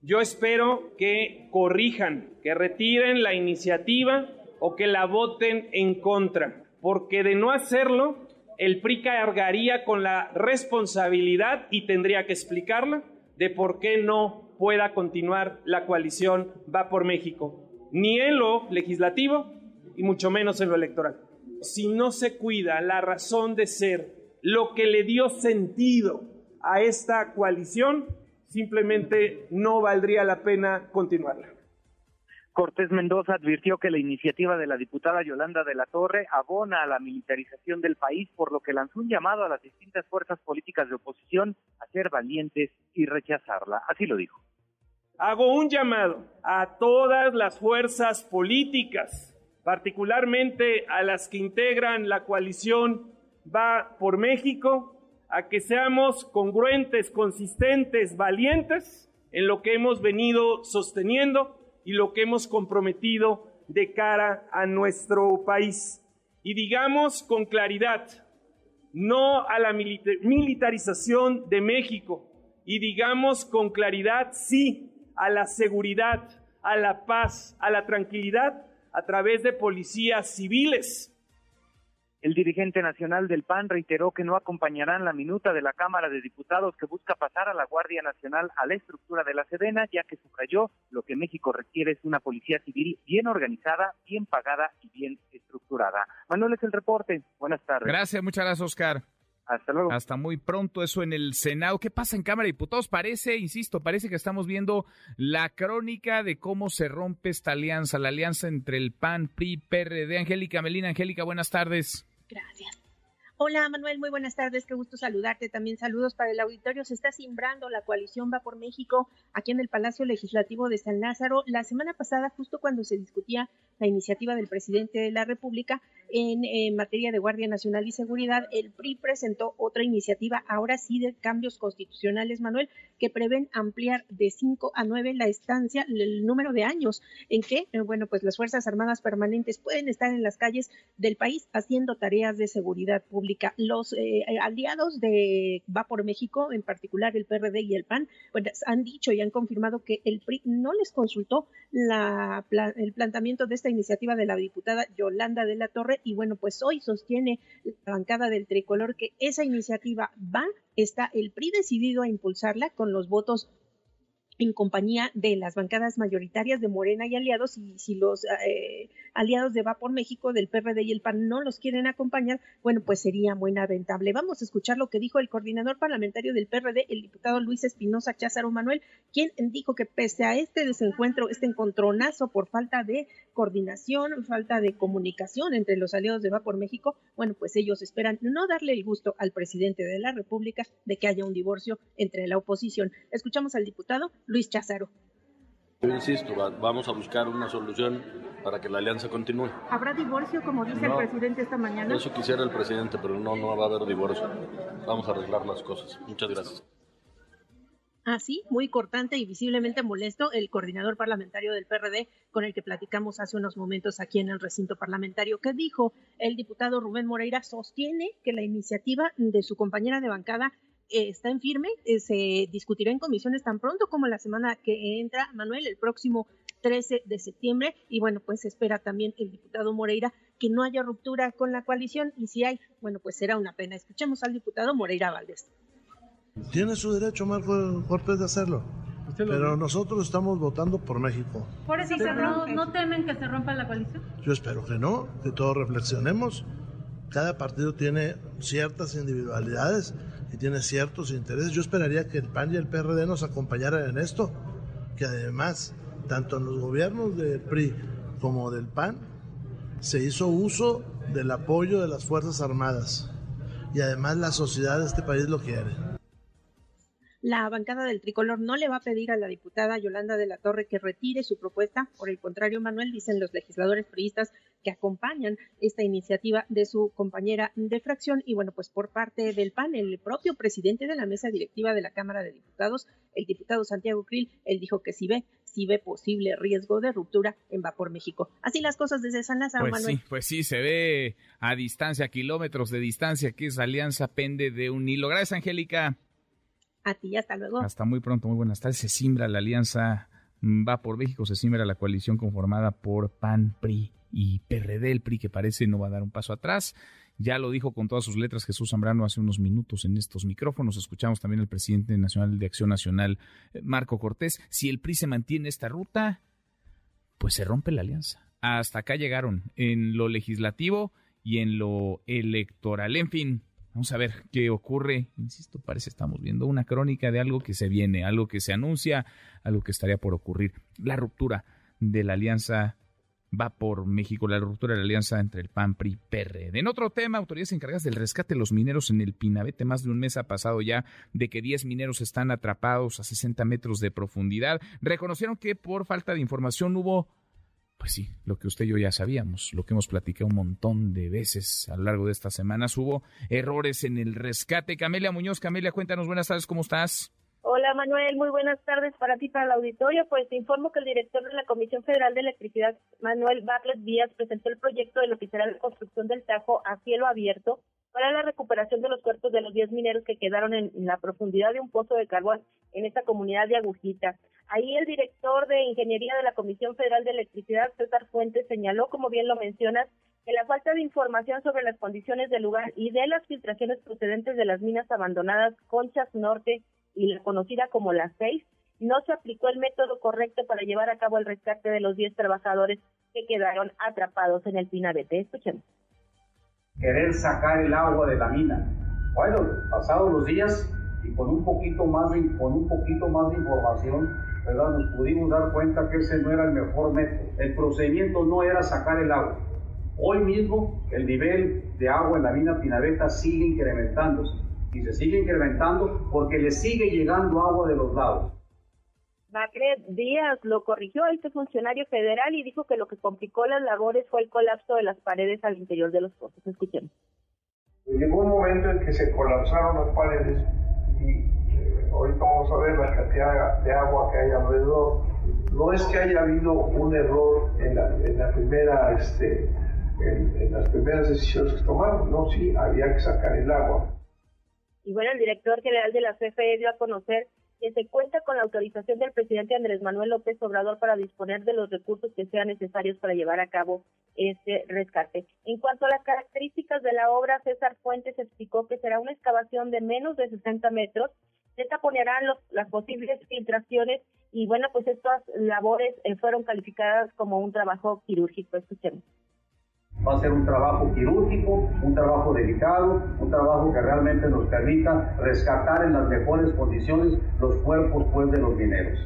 Yo espero que corrijan, que retiren la iniciativa o que la voten en contra, porque de no hacerlo, el PRI cargaría con la responsabilidad y tendría que explicarla de por qué no pueda continuar la coalición Va por México, ni en lo legislativo y mucho menos en lo electoral. Si no se cuida la razón de ser, lo que le dio sentido a esta coalición, simplemente no valdría la pena continuarla. Cortés Mendoza advirtió que la iniciativa de la diputada Yolanda de la Torre abona a la militarización del país, por lo que lanzó un llamado a las distintas fuerzas políticas de oposición a ser valientes y rechazarla. Así lo dijo. Hago un llamado a todas las fuerzas políticas, particularmente a las que integran la coalición Va por México, a que seamos congruentes, consistentes, valientes en lo que hemos venido sosteniendo y lo que hemos comprometido de cara a nuestro país. Y digamos con claridad, no a la militarización de México. Y digamos con claridad, sí, a la seguridad, a la paz, a la tranquilidad a través de policías civiles el dirigente nacional del PAN reiteró que no acompañarán la minuta de la Cámara de Diputados que busca pasar a la Guardia Nacional a la estructura de la Sedena, ya que subrayó lo que México requiere es una policía civil bien organizada, bien pagada y bien estructurada. Manuel es el reporte. Buenas tardes. Gracias, muchas gracias, Oscar. Hasta luego. Hasta muy pronto eso en el Senado. ¿Qué pasa en Cámara de Diputados? Parece, insisto, parece que estamos viendo la crónica de cómo se rompe esta alianza, la alianza entre el PAN, PRI, PRD. Angélica Melina, Angélica, buenas tardes. Gracias. Hola Manuel, muy buenas tardes, qué gusto saludarte. También saludos para el auditorio. Se está simbrando la coalición Va por México aquí en el Palacio Legislativo de San Lázaro. La semana pasada, justo cuando se discutía la iniciativa del presidente de la República en, materia de Guardia Nacional y Seguridad, el PRI presentó otra iniciativa, ahora sí de cambios constitucionales, Manuel, que prevén ampliar de 5 a 9 la estancia, el número de años en que, eh, bueno, pues las Fuerzas Armadas permanentes pueden estar en las calles del país haciendo tareas de seguridad pública. Los eh, aliados de Va por México, en particular el PRD y el PAN, pues han dicho y han confirmado que el PRI no les consultó la, el planteamiento de esta iniciativa de la diputada Yolanda de la Torre y bueno, pues hoy sostiene la bancada del tricolor que esa iniciativa va, está el PRI decidido a impulsarla con los votos en compañía de las bancadas mayoritarias de Morena y aliados, y si los eh, aliados de Va por México, del PRD y el PAN no los quieren acompañar, bueno, pues sería muy lamentable. Vamos a escuchar lo que dijo el coordinador parlamentario del PRD, el diputado Luis Espinosa Cházaro Manuel, quien dijo que pese a este desencuentro, este encontronazo por falta de coordinación, falta de comunicación entre los aliados de Va por México, bueno, pues ellos esperan no darle el gusto al presidente de la República de que haya un divorcio entre la oposición. Escuchamos al diputado Luis Cházaro. Yo insisto, vamos a buscar una solución para que la alianza continúe. ¿Habrá divorcio, como dice el presidente esta mañana? Eso quisiera el presidente, pero no, no va a haber divorcio. Vamos a arreglar las cosas. Muchas gracias. Así, muy cortante y visiblemente molesto, el coordinador parlamentario del PRD, con el que platicamos hace unos momentos aquí en el recinto parlamentario, que dijo el diputado Rubén Moreira, sostiene que la iniciativa de su compañera de bancada eh, está en firme, eh, se discutirá en comisiones tan pronto como la semana que entra, Manuel, el próximo 13 de septiembre. Y bueno, pues espera también el diputado Moreira que no haya ruptura con la coalición y si hay, bueno, pues será una pena. Escuchemos al diputado Moreira Valdés. Tiene su derecho Marco Cortés de hacerlo. Pero nosotros estamos votando por México. ¿Por eso no, no temen que se rompa la coalición? Yo espero que no, que todos reflexionemos. Cada partido tiene ciertas individualidades tiene ciertos intereses. Yo esperaría que el PAN y el PRD nos acompañaran en esto, que además, tanto en los gobiernos del PRI como del PAN, se hizo uso del apoyo de las Fuerzas Armadas. Y además la sociedad de este país lo quiere. La bancada del tricolor no le va a pedir a la diputada Yolanda de la Torre que retire su propuesta. Por el contrario, Manuel, dicen los legisladores priistas que acompañan esta iniciativa de su compañera de fracción. Y bueno, pues por parte del PAN, el propio presidente de la mesa directiva de la Cámara de Diputados, el diputado Santiago Krill, él dijo que si ve, si ve posible riesgo de ruptura en Vapor México. Así las cosas desde San Lázaro, pues Manuel. Sí, pues sí, se ve a distancia, kilómetros de distancia, que esa alianza pende de un hilo. Gracias, Angélica. A ti, hasta luego. Hasta muy pronto, muy buenas tardes. Se simbra la alianza mm, Va por México, se simbra la coalición conformada por PAN, PRI y PRD. El PRI que parece no va a dar un paso atrás. Ya lo dijo con todas sus letras Jesús Zambrano hace unos minutos en estos micrófonos. Escuchamos también al presidente nacional de Acción Nacional, eh, Marco Cortés. Si el PRI se mantiene esta ruta, pues se rompe la alianza. Hasta acá llegaron en lo legislativo y en lo electoral. En fin, Vamos a ver qué ocurre. Insisto, parece estamos viendo una crónica de algo que se viene, algo que se anuncia, algo que estaría por ocurrir. La ruptura de la alianza va por México, la ruptura de la alianza entre el PAN, PRI, PRD. En otro tema, autoridades encargadas del rescate de los mineros en el Pinabete, más de un mes ha pasado ya de que 10 mineros están atrapados a 60 metros de profundidad. Reconocieron que por falta de información hubo, pues sí, lo que usted y yo ya sabíamos, lo que hemos platicado un montón de veces a lo largo de estas semanas, hubo errores en el rescate. Camelia Muñoz, Camelia, cuéntanos, buenas tardes, ¿cómo estás? Hola Manuel, muy buenas tardes para ti, para el auditorio. Pues te informo que el director de la Comisión Federal de Electricidad, Manuel Barlet Díaz, presentó el proyecto de lo que será la construcción del Tajo a cielo abierto para la recuperación de los cuerpos de los 10 mineros que quedaron en, la profundidad de un pozo de carbón en esta comunidad de Agujita. Ahí el director de Ingeniería de la Comisión Federal de Electricidad, César Fuentes, señaló, como bien lo mencionas, que la falta de información sobre las condiciones del lugar y de las filtraciones procedentes de las minas abandonadas Conchas Norte y la conocida como las seis, no se aplicó el método correcto para llevar a cabo el rescate de los 10 trabajadores que quedaron atrapados en el Pinabete. Escuchemos. Querer sacar el agua de la mina. Bueno, pasados los días y con un poquito más de, con un poquito más de información, ¿verdad? Nos pudimos dar cuenta que ese no era el mejor método. El procedimiento no era sacar el agua. Hoy mismo el nivel de agua en la mina Pinabeta sigue incrementándose y se sigue incrementando porque le sigue llegando agua de los lados. Macred Díaz lo corrigió a este funcionario federal y dijo que lo que complicó las labores fue el colapso de las paredes al interior de los pozos. Escuchemos. Llegó un momento en que se colapsaron las paredes y eh, ahorita vamos a ver la cantidad de agua que hay alrededor. No es que haya habido un error en la, primera, este, en, en las primeras decisiones que tomaron, no, sí, había que sacar el agua y bueno, el director general de la CFE dio a conocer que se cuenta con la autorización del presidente Andrés Manuel López Obrador para disponer de los recursos que sean necesarios para llevar a cabo este rescate. En cuanto a las características de la obra, César Fuentes explicó que será una excavación de menos de 60 metros, se taponearán las posibles filtraciones y bueno, pues estas labores eh, fueron calificadas como un trabajo quirúrgico. Escuchemos va a ser un trabajo quirúrgico, un trabajo delicado, un trabajo que realmente nos permita rescatar en las mejores condiciones los cuerpos pues, de los mineros.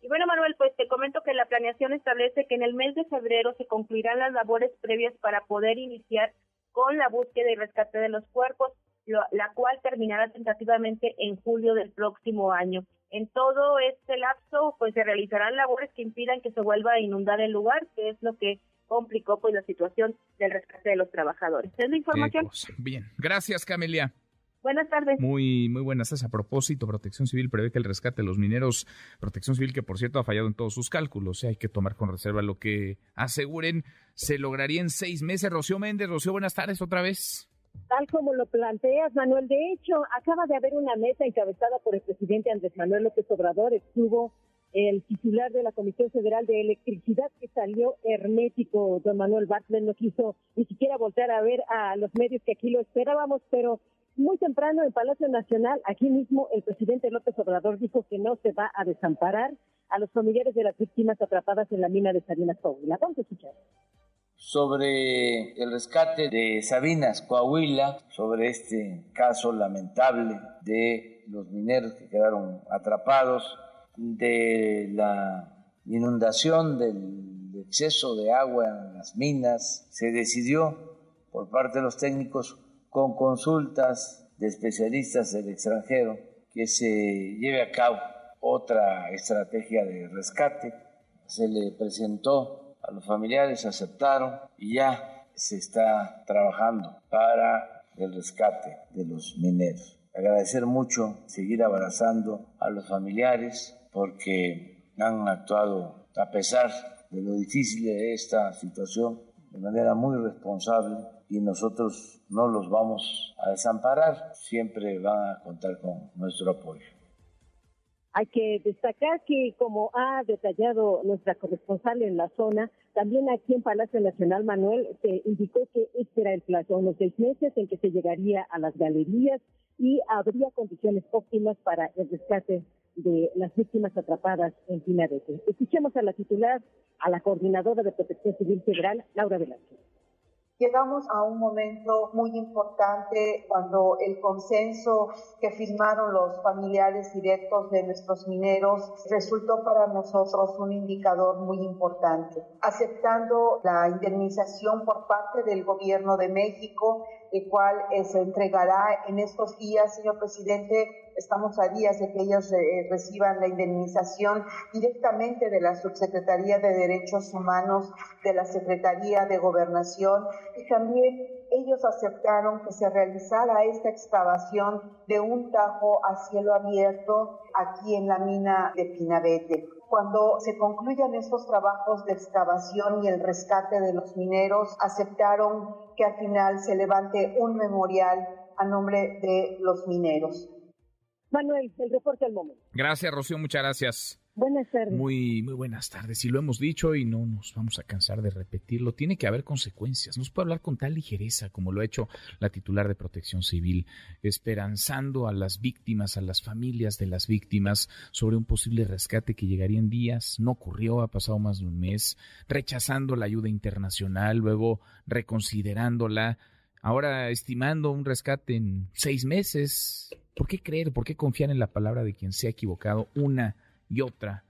Y bueno, Manuel, pues te comento que la planeación establece que en el mes de febrero se concluirán las labores previas para poder iniciar con la búsqueda y rescate de los cuerpos, la cual terminará tentativamente en julio del próximo año. En todo este lapso, pues se realizarán labores que impidan que se vuelva a inundar el lugar, que es lo que complicó pues la situación del rescate de los trabajadores. ¿Es la información? Bien, gracias Camelia. Buenas tardes. Muy, muy buenas tardes. A propósito, Protección Civil prevé que el rescate de los mineros, Protección Civil que por cierto ha fallado en todos sus cálculos, ¿eh? hay que tomar con reserva lo que aseguren se lograría en seis meses. Rocío Méndez, Rocío, buenas tardes otra vez. Tal como lo planteas, Manuel, de hecho, acaba de haber una mesa encabezada por el presidente Andrés Manuel López Obrador, estuvo el titular de la Comisión Federal de Electricidad que salió hermético, don Manuel Bartlett, no quiso ni siquiera voltear a ver a los medios que aquí lo esperábamos, pero muy temprano en Palacio Nacional, aquí mismo el presidente López Obrador dijo que no se va a desamparar a los familiares de las víctimas atrapadas en la mina de Sabinas Coahuila. Vamos a escuchar. Sobre el rescate de Sabinas Coahuila, sobre este caso lamentable de los mineros que quedaron atrapados, de la inundación, del exceso de agua en las minas, se decidió por parte de los técnicos con consultas de especialistas del extranjero que se lleve a cabo otra estrategia de rescate. Se le presentó a los familiares, aceptaron y ya se está trabajando para el rescate de los mineros. Agradecer mucho, seguir abrazando a los familiares, porque han actuado a pesar de lo difícil de esta situación de manera muy responsable y nosotros no los vamos a desamparar, siempre van a contar con nuestro apoyo. Hay que destacar que, como ha detallado nuestra corresponsal en la zona, también aquí en Palacio Nacional, Manuel, se indicó que este era el plazo, unos seis meses en que se llegaría a las galerías y habría condiciones óptimas para el rescate de las víctimas atrapadas en Pinarete. Escuchemos a la titular, a la coordinadora de Protección Civil Federal, Laura Velázquez. Llegamos a un momento muy importante cuando el consenso que firmaron los familiares directos de nuestros mineros resultó para nosotros un indicador muy importante, aceptando la indemnización por parte del gobierno de México, el cual eh, se entregará en estos días, señor presidente, estamos a días de que ellos eh, reciban la indemnización directamente de la Subsecretaría de Derechos Humanos, de la Secretaría de Gobernación y también ellos aceptaron que se realizara esta excavación de un tajo a cielo abierto aquí en la mina de Pinabete. Cuando se concluyan estos trabajos de excavación y el rescate de los mineros, aceptaron que al final se levante un memorial a nombre de los mineros. Manuel, el reporte al momento. Gracias, Rocío, muchas gracias. Buenas tardes. Muy, muy buenas tardes. Y lo hemos dicho y no nos vamos a cansar de repetirlo. Tiene que haber consecuencias. No se puede hablar con tal ligereza como lo ha hecho la titular de Protección Civil, esperanzando a las víctimas, a las familias de las víctimas sobre un posible rescate que llegaría en días. No ocurrió, ha pasado más de un mes, rechazando la ayuda internacional, luego reconsiderándola, ahora estimando un rescate en seis meses. ¿Por qué creer, por qué confiar en la palabra de quien se ha equivocado una y otra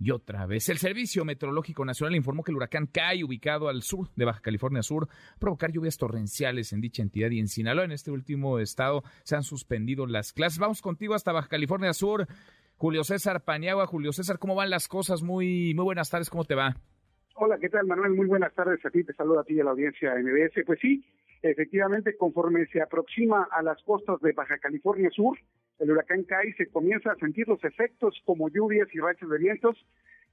y otra vez. El Servicio Meteorológico Nacional informó que el huracán Kai, ubicado al sur de Baja California Sur, provocar lluvias torrenciales en dicha entidad y en Sinaloa. En este último estado se han suspendido las clases. Vamos contigo hasta Baja California Sur. Julio César Paniagua. Julio César, ¿cómo van las cosas? Muy, muy buenas tardes, ¿cómo te va? Hola, ¿qué tal, Manuel? Muy buenas tardes a ti, te saludo a ti y a la audiencia MBS. Pues sí, efectivamente, conforme se aproxima a las costas de Baja California Sur, el huracán Kai se comienza a sentir los efectos como lluvias y rachas de vientos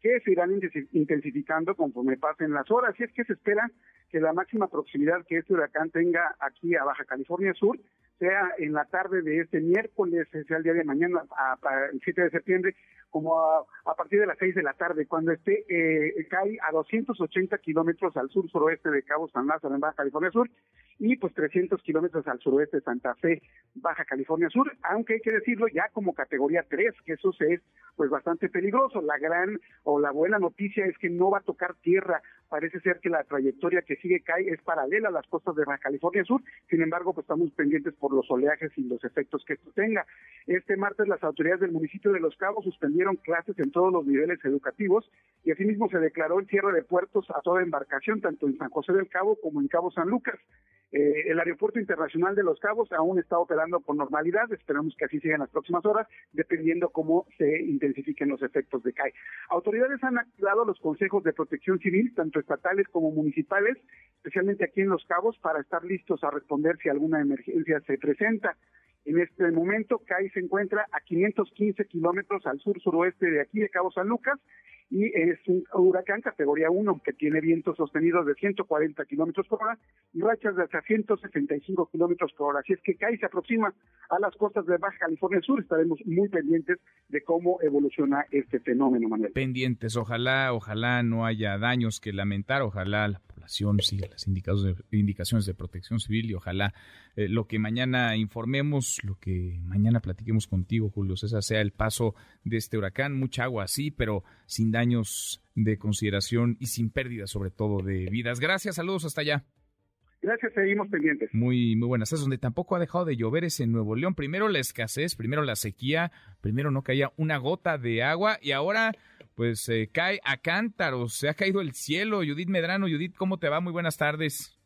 que se irán intensificando conforme pasen las horas. Y es que se espera que la máxima proximidad que este huracán tenga aquí a Baja California Sur sea en la tarde de este miércoles, sea el día de mañana, a, el 7 de septiembre, como a, partir de las 6 de la tarde, cuando esté eh, cae a 280 kilómetros al sur suroeste de Cabo San Lázaro en Baja California Sur y pues 300 kilómetros al suroeste de Santa Fe, Baja California Sur, aunque hay que decirlo ya como categoría 3, que eso es pues bastante peligroso. La gran o la buena noticia es que no va a tocar tierra, parece ser que la trayectoria que sigue cae es paralela a las costas de Baja California Sur, sin embargo pues estamos pendientes por los oleajes y los efectos que esto tenga. Este martes las autoridades del municipio de Los Cabos suspendieron clases en todos los niveles educativos y asimismo se declaró el cierre de puertos a toda embarcación, tanto en San José del Cabo como en Cabo San Lucas. Eh, el Aeropuerto Internacional de Los Cabos aún está operando con normalidad, esperamos que así siga en las próximas horas, dependiendo cómo se intensifiquen los efectos de CAI. Autoridades han activado los consejos de protección civil, tanto estatales como municipales, especialmente aquí en Los Cabos, para estar listos a responder si alguna emergencia se presenta. En este momento, CAI se encuentra a 515 kilómetros al sur-suroeste de aquí, de Cabo San Lucas, y es un huracán categoría 1 que tiene vientos sostenidos de 140 kilómetros por hora y rachas de hasta 175 kilómetros por hora. Así es que CAI se aproxima a las costas de Baja California Sur. Estaremos muy pendientes de cómo evoluciona este fenómeno, Manuel. Pendientes, ojalá, ojalá no haya daños que lamentar, ojalá la población siga las indicaciones de protección civil y ojalá eh, lo que mañana informemos, lo que mañana platiquemos contigo, Julio César, sea el paso de este huracán. Mucha agua, sí, pero sin daños de consideración y sin pérdida, sobre todo, de vidas. Gracias, saludos hasta allá. Gracias, seguimos pendientes. Muy, muy buenas. Es donde tampoco ha dejado de llover es en Nuevo León. Primero la escasez, primero la sequía, primero no caía una gota de agua y ahora pues eh, cae a cántaros, se ha caído el cielo. Judith Medrano, Judith, ¿cómo te va? Muy buenas tardes.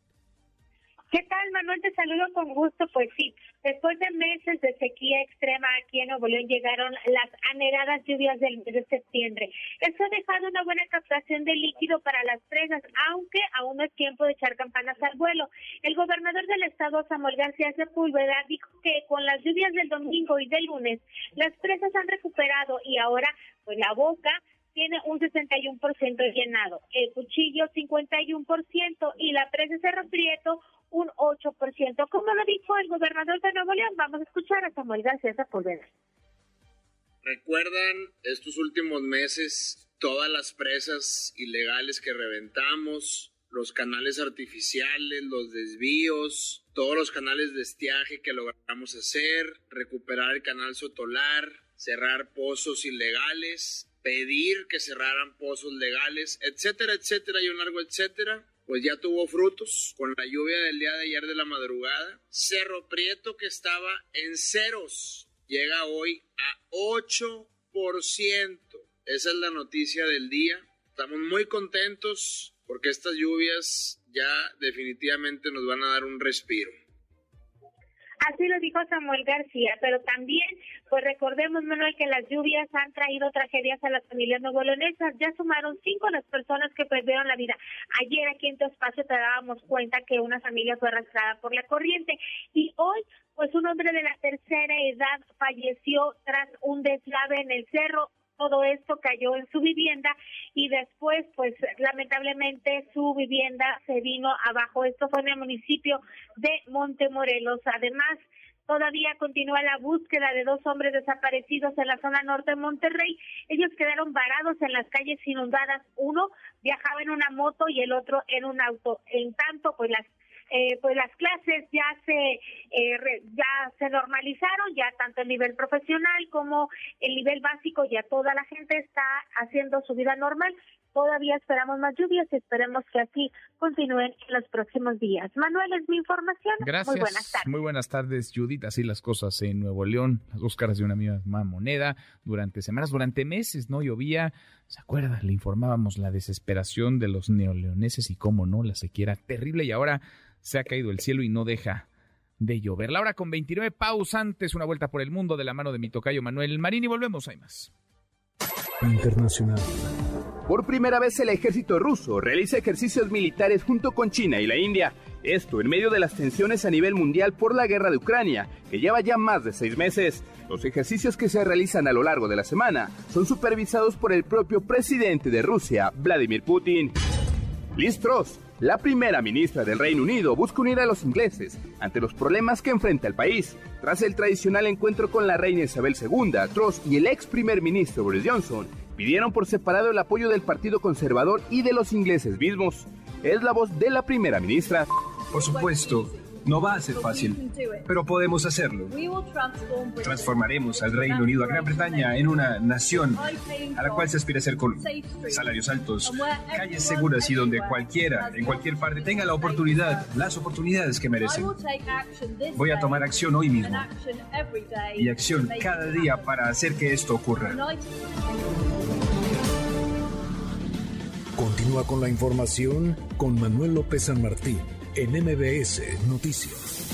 ¿Qué tal, Manuel? Te saludo con gusto. Pues sí, después de meses de sequía extrema aquí en Nuevo León llegaron las anheladas lluvias del mes de septiembre. Esto ha dejado una buena captación de líquido para las presas, aunque aún no es tiempo de echar campanas al vuelo. El gobernador del estado, Samuel García Sepúlveda, dijo que con las lluvias del domingo y del lunes, las presas han recuperado y ahora, pues la boca tiene un 61% llenado, el cuchillo 51% y la presa Cerro Prieto un 8%. Como lo dijo el gobernador de Nuevo León, vamos a escuchar a Samuel García Sepúlveda. ¿Recuerdan estos últimos meses todas las presas ilegales que reventamos, los canales artificiales, los desvíos, todos los canales de estiaje que logramos hacer, recuperar el canal Sotolar, cerrar pozos ilegales, pedir que cerraran pozos legales, etcétera, etcétera y un largo etcétera? Pues ya tuvo frutos con la lluvia del día de ayer de la madrugada. Cerro Prieto que estaba en ceros llega hoy a 8%. Esa es la noticia del día. Estamos muy contentos porque estas lluvias ya definitivamente nos van a dar un respiro. Así lo dijo Samuel García, pero también, pues recordemos, Manuel, que las lluvias han traído tragedias a las familias novolonesas. Ya sumaron cinco las personas que perdieron la vida. Ayer aquí en tu espacio te dábamos cuenta que una familia fue arrastrada por la corriente y hoy, pues un hombre de la tercera edad falleció tras un deslave en el cerro todo esto cayó en su vivienda y después, pues lamentablemente su vivienda se vino abajo. Esto fue en el municipio de Montemorelos. Además, Todavía continúa la búsqueda de dos hombres desaparecidos en la zona norte de Monterrey. Ellos quedaron varados en las calles inundadas. Uno viajaba en una moto y el otro en un auto. En tanto, pues las eh, pues las clases ya se eh, ya se normalizaron, ya tanto el nivel profesional como el nivel básico, ya toda la gente está haciendo su vida normal. Todavía esperamos más lluvias y esperemos que así continúen en los próximos días. Manuel, es mi información. Gracias. Muy buenas tardes. Muy buenas tardes, Judith. Así las cosas en Nuevo León, las dos caras de una misma moneda. Durante semanas, durante meses, no llovía. ¿Se acuerda? Le informábamos la desesperación de los neoleoneses y cómo no, la sequía terrible y ahora se ha caído el cielo y no deja de llover. La hora con 29 pausantes, una vuelta por el mundo de la mano de mi tocayo Manuel Marín y volvemos, hay más. Internacional. Por primera vez el ejército ruso realiza ejercicios militares junto con China y la India. Esto en medio de las tensiones a nivel mundial por la guerra de Ucrania, que lleva ya más de seis meses. Los ejercicios que se realizan a lo largo de la semana son supervisados por el propio presidente de Rusia, Vladimir Putin. Liz Truss, la primera ministra del Reino Unido, busca unir a los ingleses ante los problemas que enfrenta el país. Tras el tradicional encuentro con la reina Isabel II, Truss y el ex primer ministro Boris Johnson pidieron por separado el apoyo del Partido Conservador y de los ingleses mismos. Es la voz de la primera ministra. Por supuesto, no va a ser fácil, pero podemos hacerlo. Transformaremos al Reino Unido, a Gran Bretaña, en una nación a la cual se aspira a ser con salarios altos, calles seguras y donde cualquiera, en cualquier parte, tenga la oportunidad, las oportunidades que merecen. Voy a tomar acción hoy mismo y acción cada día para hacer que esto ocurra. Continúa con la información con Manuel López San Martín en MBS Noticias.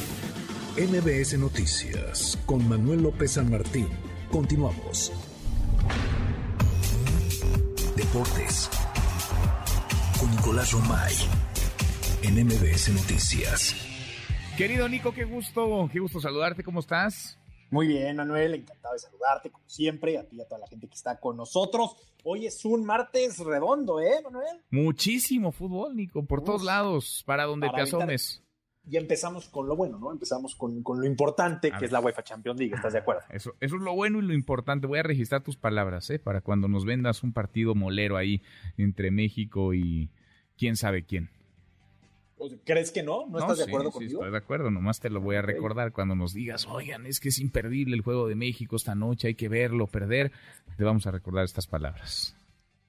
MBS Noticias con Manuel López San Martín. Continuamos. Deportes con Nicolás Romay en MBS Noticias. Querido Nico, qué gusto, qué gusto saludarte, ¿cómo estás? Muy bien, Manuel, encantado de saludarte, como siempre, a ti y a toda la gente que está con nosotros. Hoy es un martes redondo, ¿eh, Manuel? Muchísimo fútbol, Nico, por todos lados, para donde para te asomes. Y empezamos con lo bueno, ¿no? Empezamos con, con lo importante, que es la UEFA Champions League, ¿estás de acuerdo? Eso, eso es lo bueno y lo importante. Voy a registrar tus palabras, ¿eh? Para cuando nos vendas un partido molero ahí entre México y quién sabe quién. ¿Crees que no? ¿No, estás de acuerdo conmigo? Sí, estoy de acuerdo, nomás te lo voy a recordar cuando nos digas, oigan, es que es imperdible el juego de México esta noche, hay que verlo, perder. Te vamos a recordar estas palabras.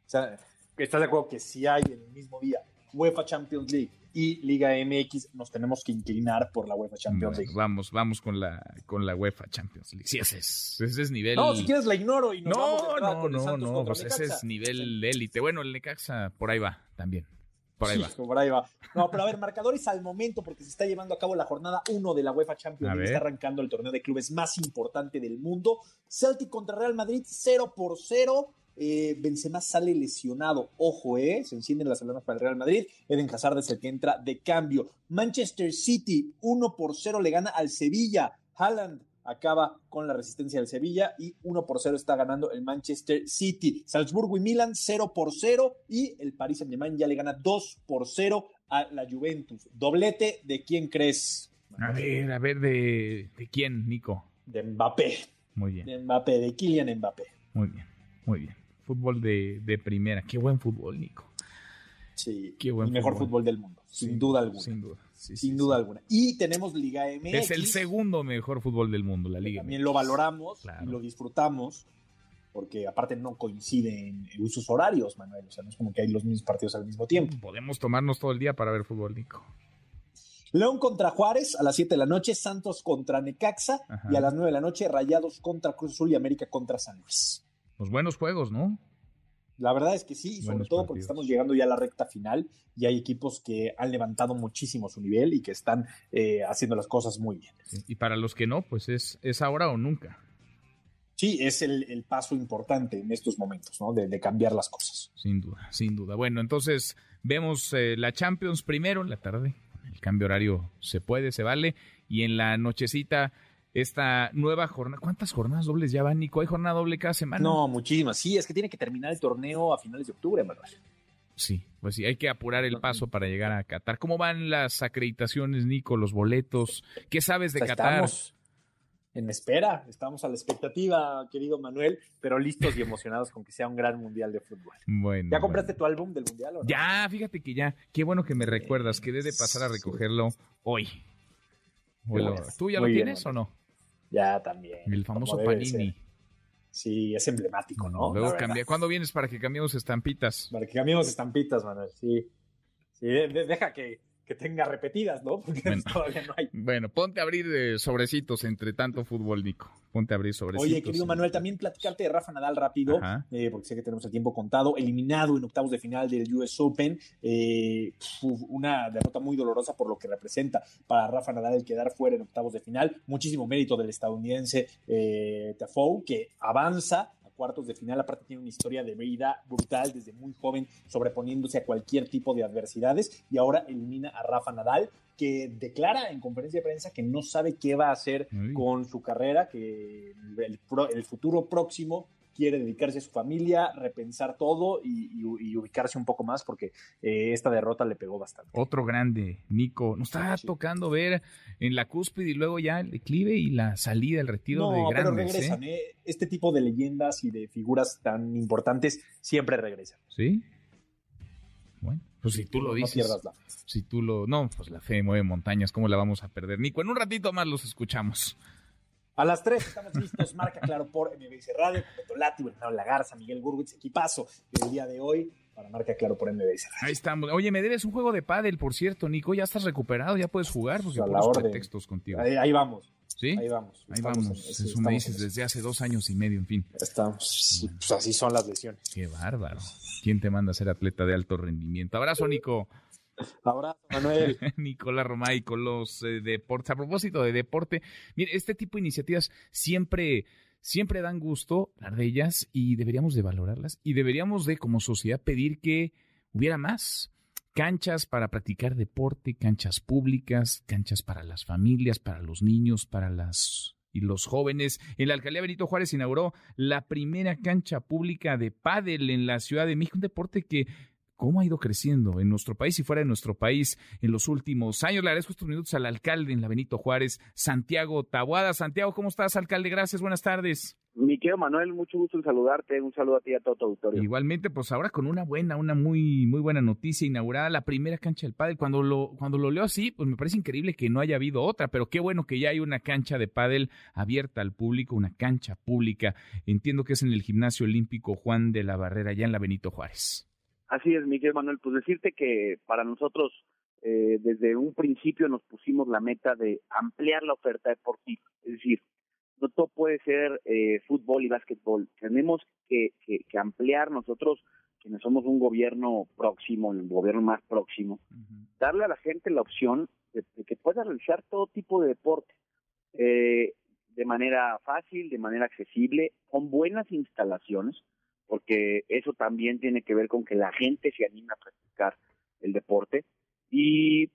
O sea, ¿estás de acuerdo que si hay en el mismo día UEFA Champions League y Liga MX, nos tenemos que inclinar por la UEFA Champions Bueno, League? vamos, vamos con la, con la UEFA Champions League. Sí, ese es, ese es nivel. No, si quieres la ignoro y nos vamos de No, entrada no, con el no, Santos no, pues ese es nivel élite. Bueno, el Necaxa por ahí va también. Por ahí Sí, va. por ahí va. No, pero a ver, marcadores al momento, porque se está llevando a cabo la jornada 1 de la UEFA Champions League. Está arrancando el torneo de clubes más importante del mundo. Celtic contra Real Madrid, 0 por 0. Eh, Benzema sale lesionado. Ojo, eh. Se encienden las alarmas para el Real Madrid. Eden Hazard es el que entra de cambio. Manchester City, 1 por 0 le gana al Sevilla. Haaland acaba con la resistencia del Sevilla y 1 por 0 está ganando el Manchester City. Salzburgo y Milan 0 por 0 y el Paris Saint-Germain ya le gana 2 por 0 a la Juventus. Doblete de quién crees? A ver, a ver, ¿de, de quién, Nico? De Mbappé. Muy bien, De Mbappé, de Kylian Mbappé. muy bien, muy bien. Fútbol de, de primera. Qué buen fútbol, Nico. Sí, Qué buen el mejor fútbol. fútbol del mundo, sin, Sin duda duda, alguna. sin duda, sí, sin sí, duda alguna. Y tenemos Liga MX. Es el segundo mejor fútbol del mundo, la Liga. También lo valoramos Claro. y lo disfrutamos. porque aparte no coinciden en usos horarios, Manuel, o sea, no es como que hay los mismos partidos al mismo tiempo. Podemos tomarnos todo el día para ver fútbol, Nico. León contra Juárez a las 7 de la noche, Santos contra Necaxa y a las 9 de la noche Rayados contra Cruz Azul y América contra San Luis. Los buenos juegos, ¿no? La verdad es que sí, sobre todo porque estamos llegando ya a la recta final y hay equipos que han levantado muchísimo su nivel y que están eh, haciendo las cosas muy bien. Y para los que no, pues es, es ahora o nunca. Sí, es el, paso importante en estos momentos, ¿no? De, cambiar las cosas. Sin duda, sin duda. Bueno, entonces vemos eh, la Champions primero en la tarde. El cambio horario se puede, se vale. Y en la nochecita esta nueva jornada. ¿Cuántas jornadas dobles ya van, Nico? ¿Hay jornada doble cada semana? No, muchísimas. Sí, es que tiene que terminar el torneo a finales de octubre, Manuel. Sí, pues sí, hay que apurar el paso para llegar a Qatar. ¿Cómo van las acreditaciones, Nico, los boletos? ¿Qué sabes de Qatar? Estamos en espera, estamos a la expectativa, querido Manuel, pero listos y emocionados con que sea un gran mundial de fútbol. Bueno. ¿Ya compraste tu álbum del mundial? ¿o no? Ya, fíjate que ya. Qué bueno que me recuerdas, que debe pasar a recogerlo hoy. ¿Tú ya lo tienes o no? Ya también. El famoso Panini. Sí, es emblemático, ¿no? Luego cambia. ¿Cuándo vienes para que cambiemos estampitas? Para que cambiemos estampitas, Manuel, sí. Sí, deja que, que tenga repetidas, ¿no? Porque todavía no hay. Bueno, ponte a abrir eh, sobrecitos entre tanto fútbol, Nico. Ponte a abrir sobrecitos. Oye, querido Manuel, también platicarte de Rafa Nadal rápido, eh, porque sé que tenemos el tiempo contado. Eliminado en octavos de final del US Open. Eh, una derrota muy dolorosa por lo que representa para Rafa Nadal el quedar fuera en octavos de final. Muchísimo mérito del estadounidense eh, que avanza cuartos de final. Aparte tiene una historia de vida brutal desde muy joven, sobreponiéndose a cualquier tipo de adversidades y ahora elimina a Rafa Nadal que declara en conferencia de prensa que no sabe qué va a hacer con su carrera, que el futuro próximo quiere dedicarse a su familia, repensar todo y, ubicarse un poco más porque eh, esta derrota le pegó bastante. Otro grande, Nico. Nos está tocando ver en la cúspide y luego ya el declive y la salida, el retiro de grandes. pero regresan, ¿eh? Este tipo de leyendas y de figuras tan importantes siempre regresan. ¿Sí? Bueno, pues si tú lo dices. No la fe. Si tú lo. No, pues la fe mueve montañas, ¿cómo la vamos a perder? Nico, en un ratito más los escuchamos. A las 3 estamos listos, marca claro por MBS Radio, con Beto Lati, Bernardo Lagarza, Miguel Burgutz, equipazo el día de hoy para marca claro por MBS Radio. Ahí estamos. Oye, me debes un juego de pádel, por cierto, Nico, ya estás recuperado, ya puedes jugar, porque pues, a la orden. textos contigo. Ahí, vamos. ¿Sí? Ahí vamos. Ahí vamos. Eso me dices desde hace dos años y medio, en fin. Estamos. Pues así son las lesiones. Qué bárbaro. ¿Quién te manda a ser atleta de alto rendimiento? Abrazo, Nico. Abrazo, Manuel. Nicolás Romay con los eh, deportes. A propósito de deporte, mire, este tipo de iniciativas siempre, siempre dan gusto hablar de ellas y deberíamos de valorarlas y deberíamos de, como sociedad, pedir que hubiera más canchas para practicar deporte, canchas públicas, canchas para las familias, para los niños, para las y los jóvenes. En la alcaldía Benito Juárez inauguró la primera cancha pública de pádel en la Ciudad de México, un deporte que cómo ha ido creciendo en nuestro país y fuera de nuestro país en los últimos años. Le agradezco estos minutos al alcalde en la Benito Juárez, Santiago Tabuada. Santiago, ¿cómo estás, alcalde? Gracias, buenas tardes. Mi querido Manuel, mucho gusto en saludarte, un saludo a ti y a todo tu auditorio. Igualmente, pues ahora con una buena, una muy, muy buena noticia, inaugurada la primera cancha del pádel. Cuando lo, cuando lo leo así, pues me parece increíble que no haya habido otra, pero qué bueno que ya hay una cancha de pádel abierta al público, una cancha pública. Entiendo que es en el Gimnasio Olímpico Juan de la Barrera, ya en la Benito Juárez. Así es, Miguel Manuel, pues decirte que para nosotros eh, desde un principio nos pusimos la meta de ampliar la oferta deportiva, es decir, no todo puede ser eh, fútbol y básquetbol, tenemos que, que, ampliar nosotros, quienes somos un gobierno próximo, un gobierno más próximo, darle a la gente la opción de, que pueda realizar todo tipo de deporte. Eh, de manera fácil, de manera accesible, con buenas instalaciones, porque eso también tiene que ver con que la gente se anime a practicar el deporte. Y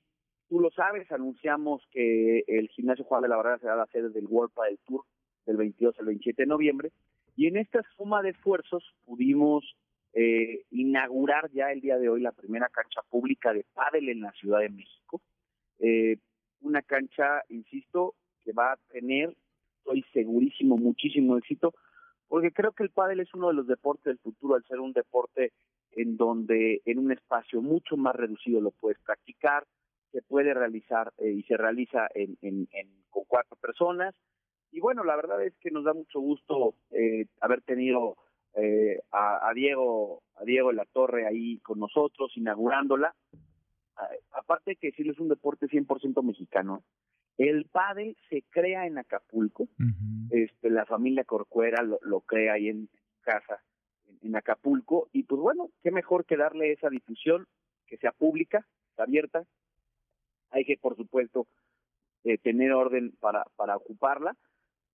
tú lo sabes, anunciamos que el gimnasio Juan de la Barrera será la sede del World Padel Tour del 22 al 27 de noviembre. Y en esta suma de esfuerzos pudimos eh, inaugurar ya el día de hoy la primera cancha pública de pádel en la Ciudad de México. Eh, una cancha, insisto, que va a tener, estoy segurísimo, muchísimo éxito, porque creo que el pádel es uno de los deportes del futuro al ser un deporte en donde en un espacio mucho más reducido lo puedes practicar, se puede realizar eh, y se realiza en, en, con cuatro personas. Y bueno, la verdad es que nos da mucho gusto eh, haber tenido eh, a, Diego a Diego de la Torre ahí con nosotros inaugurándola. aparte que sí es un deporte 100% mexicano, el pádel se crea en Acapulco. Este la familia Corcuera lo, lo crea ahí en casa en Acapulco y pues bueno, qué mejor que darle esa difusión que sea pública, abierta. Hay que por supuesto eh, tener orden para para ocuparla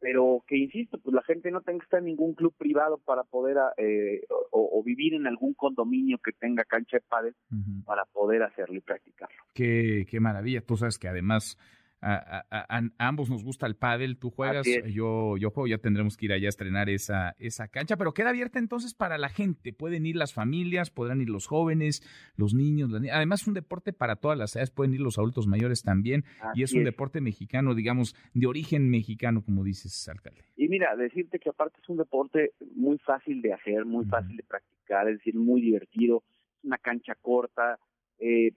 pero que insisto, pues la gente no tenga que estar en ningún club privado para poder eh, o, vivir en algún condominio que tenga cancha de pádel para poder hacerlo y practicarlo. Qué, qué maravilla, tú sabes que además a, ambos nos gusta el pádel, tú juegas, yo, yo juego, ya tendremos que ir allá a estrenar esa, esa cancha, pero queda abierta entonces para la gente, pueden ir las familias, podrán ir los jóvenes, los niños, además es un deporte para todas las edades, pueden ir los adultos mayores también, y es un deporte mexicano, digamos, de origen mexicano, como dices, alcalde. Y mira, decirte que aparte es un deporte muy fácil de hacer, muy fácil de practicar, es decir, muy divertido, es una cancha corta, eh,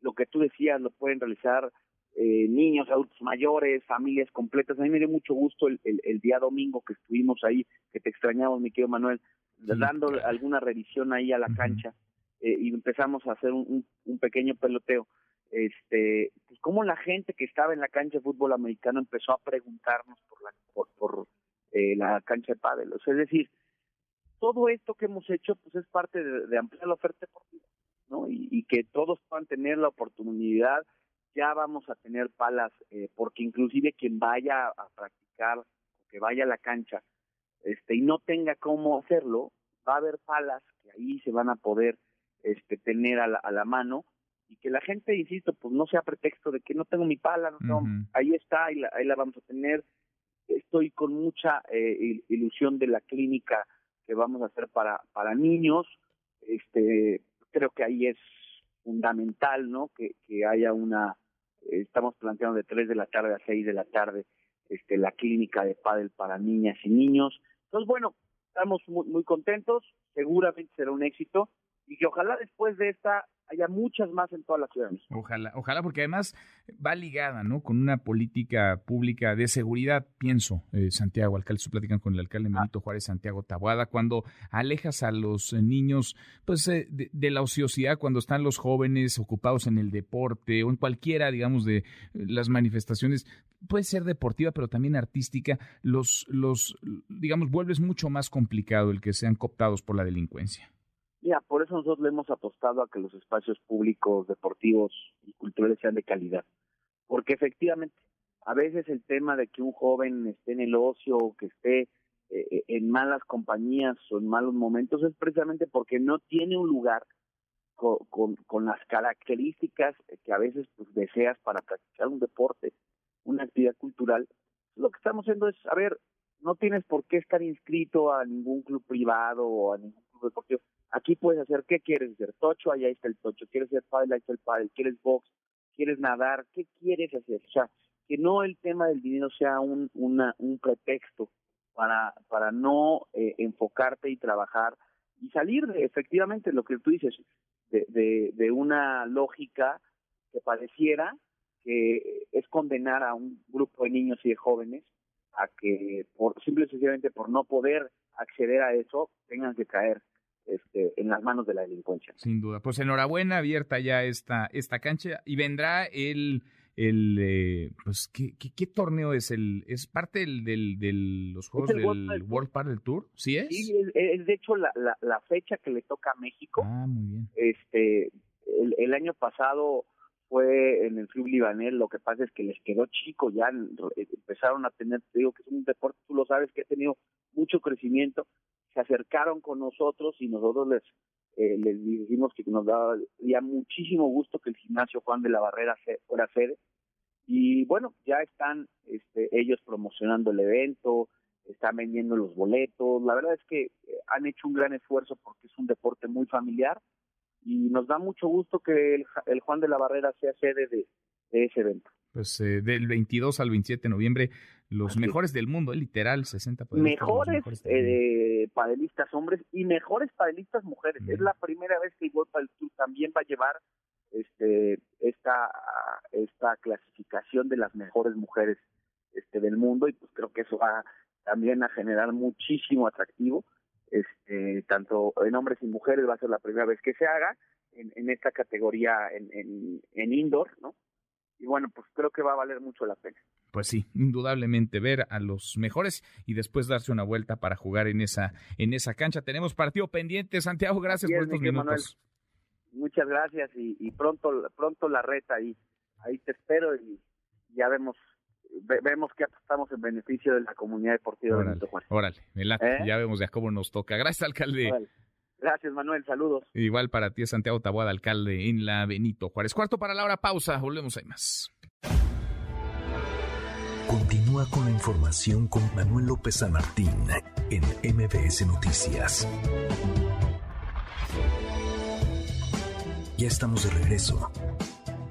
lo que tú decías lo pueden realizar eh, niños, adultos mayores, familias completas. A mí me dio mucho gusto el, el, día domingo que estuvimos ahí, que te extrañamos, mi querido Manuel, dando alguna revisión ahí a la cancha eh, y empezamos a hacer un, un, pequeño peloteo. Este, pues como la gente que estaba en la cancha de fútbol americano empezó a preguntarnos por la, por, por eh, la cancha de pádel. es decir, todo esto que hemos hecho pues es parte de, ampliar la oferta deportiva, ¿no? Y, y que todos puedan tener la oportunidad ya vamos a tener palas, eh, porque inclusive quien vaya a practicar, que vaya a la cancha, este, y no tenga cómo hacerlo, va a haber palas que ahí se van a poder este, tener a la, a la mano y que la gente, insisto, pues no sea pretexto de que no tengo mi pala, no, ahí está, ahí la, ahí la vamos a tener. Estoy con mucha eh, ilusión de la clínica que vamos a hacer para, para niños. Este, creo que ahí es fundamental, ¿no? Que, que haya una estamos planteando de 3 de la tarde a 6 de la tarde este, la clínica de pádel para niñas y niños. Entonces, bueno, estamos muy, muy contentos, seguramente será un éxito y que ojalá después de esta haya muchas más en todas las ciudades. Ojalá, ojalá, porque además va ligada, ¿no? Con una política pública de seguridad, pienso, eh, Santiago, alcalde, se platican con el alcalde ah. Benito Juárez Santiago Tabuada, cuando alejas a los eh, niños, pues, eh, de, la ociosidad, cuando están los jóvenes ocupados en el deporte o en cualquiera, digamos, de las manifestaciones, puede ser deportiva, pero también artística, los, los, digamos, vuelves mucho más complicado el que sean cooptados por la delincuencia. Mira, por eso nosotros le hemos apostado a que los espacios públicos, deportivos y culturales sean de calidad. Porque efectivamente, a veces el tema de que un joven esté en el ocio o que esté eh, eh, en malas compañías o en malos momentos es precisamente porque no tiene un lugar con, con, las características que a veces pues, deseas para practicar un deporte, una actividad cultural. Lo que estamos haciendo es, a ver, no tienes por qué estar inscrito a ningún club privado o a ningún club deportivo. Aquí puedes hacer, ¿qué quieres hacer? Tocho, allá está el tocho. ¿Quieres hacer pádel? Ahí está el pádel. ¿Quieres box? ¿Quieres nadar? ¿Qué quieres hacer? O sea, que no el tema del dinero sea un, una, un pretexto para, para no eh, enfocarte y trabajar y salir de, efectivamente, lo que tú dices, de, de, de una lógica que pareciera que es condenar a un grupo de niños y de jóvenes a que por simple y sencillamente por no poder acceder a eso tengan que caer este, en las manos de la delincuencia. Sin duda. Pues enhorabuena, abierta ya esta, esta cancha. Y vendrá el el eh, pues ¿qué, ¿qué, torneo es el es parte del, del de los juegos del World, World Tour sí es sí es, de hecho la, la, fecha que le toca a México. Ah muy bien. Este el, el año pasado fue en el club libanés. Lo que pasa es que les quedó chico ya empezaron a tener te digo que es un deporte tú lo sabes que ha tenido mucho crecimiento se acercaron con nosotros y nosotros les eh, les dijimos que nos daría muchísimo gusto que el gimnasio Juan de la Barrera fuera sede. Y bueno ya están este, ellos promocionando el evento están vendiendo los boletos. La verdad es que eh, han hecho un gran esfuerzo porque es un deporte muy familiar y nos da mucho gusto que el, Juan de la Barrera sea sede de ese evento. Pues eh, del 22 al 27 de noviembre, los mejores del mundo, eh, literal, 60 Mejores, eh, padelistas hombres y mejores padelistas mujeres. Es la primera vez que el World Padel Tour también va a llevar este esta esta clasificación de las mejores mujeres este del mundo y pues creo que eso va también a generar muchísimo atractivo este, tanto en hombres y mujeres, va a ser la primera vez que se haga en, en esta categoría en, en, en indoor, ¿no? Y bueno, pues creo que va a valer mucho la pena. Pues sí, indudablemente ver a los mejores y después darse una vuelta para jugar en esa en esa cancha. Tenemos partido pendiente, Santiago, gracias por estos minutos. Muchas gracias y, y, pronto pronto la reta ahí ahí te espero y ya vemos vemos que estamos en beneficio de la comunidad deportiva órale, de Benito Juárez. Órale, ¿Eh? ya vemos ya cómo nos toca. Gracias, alcalde. Órale. Gracias, Manuel. Saludos. Igual para ti, Santiago Taboada, alcalde en la Benito Juárez. Cuarto para la hora, pausa. Volvemos ahí más. Continúa con la información con Manuel López San Martín en MBS Noticias. Ya estamos de regreso.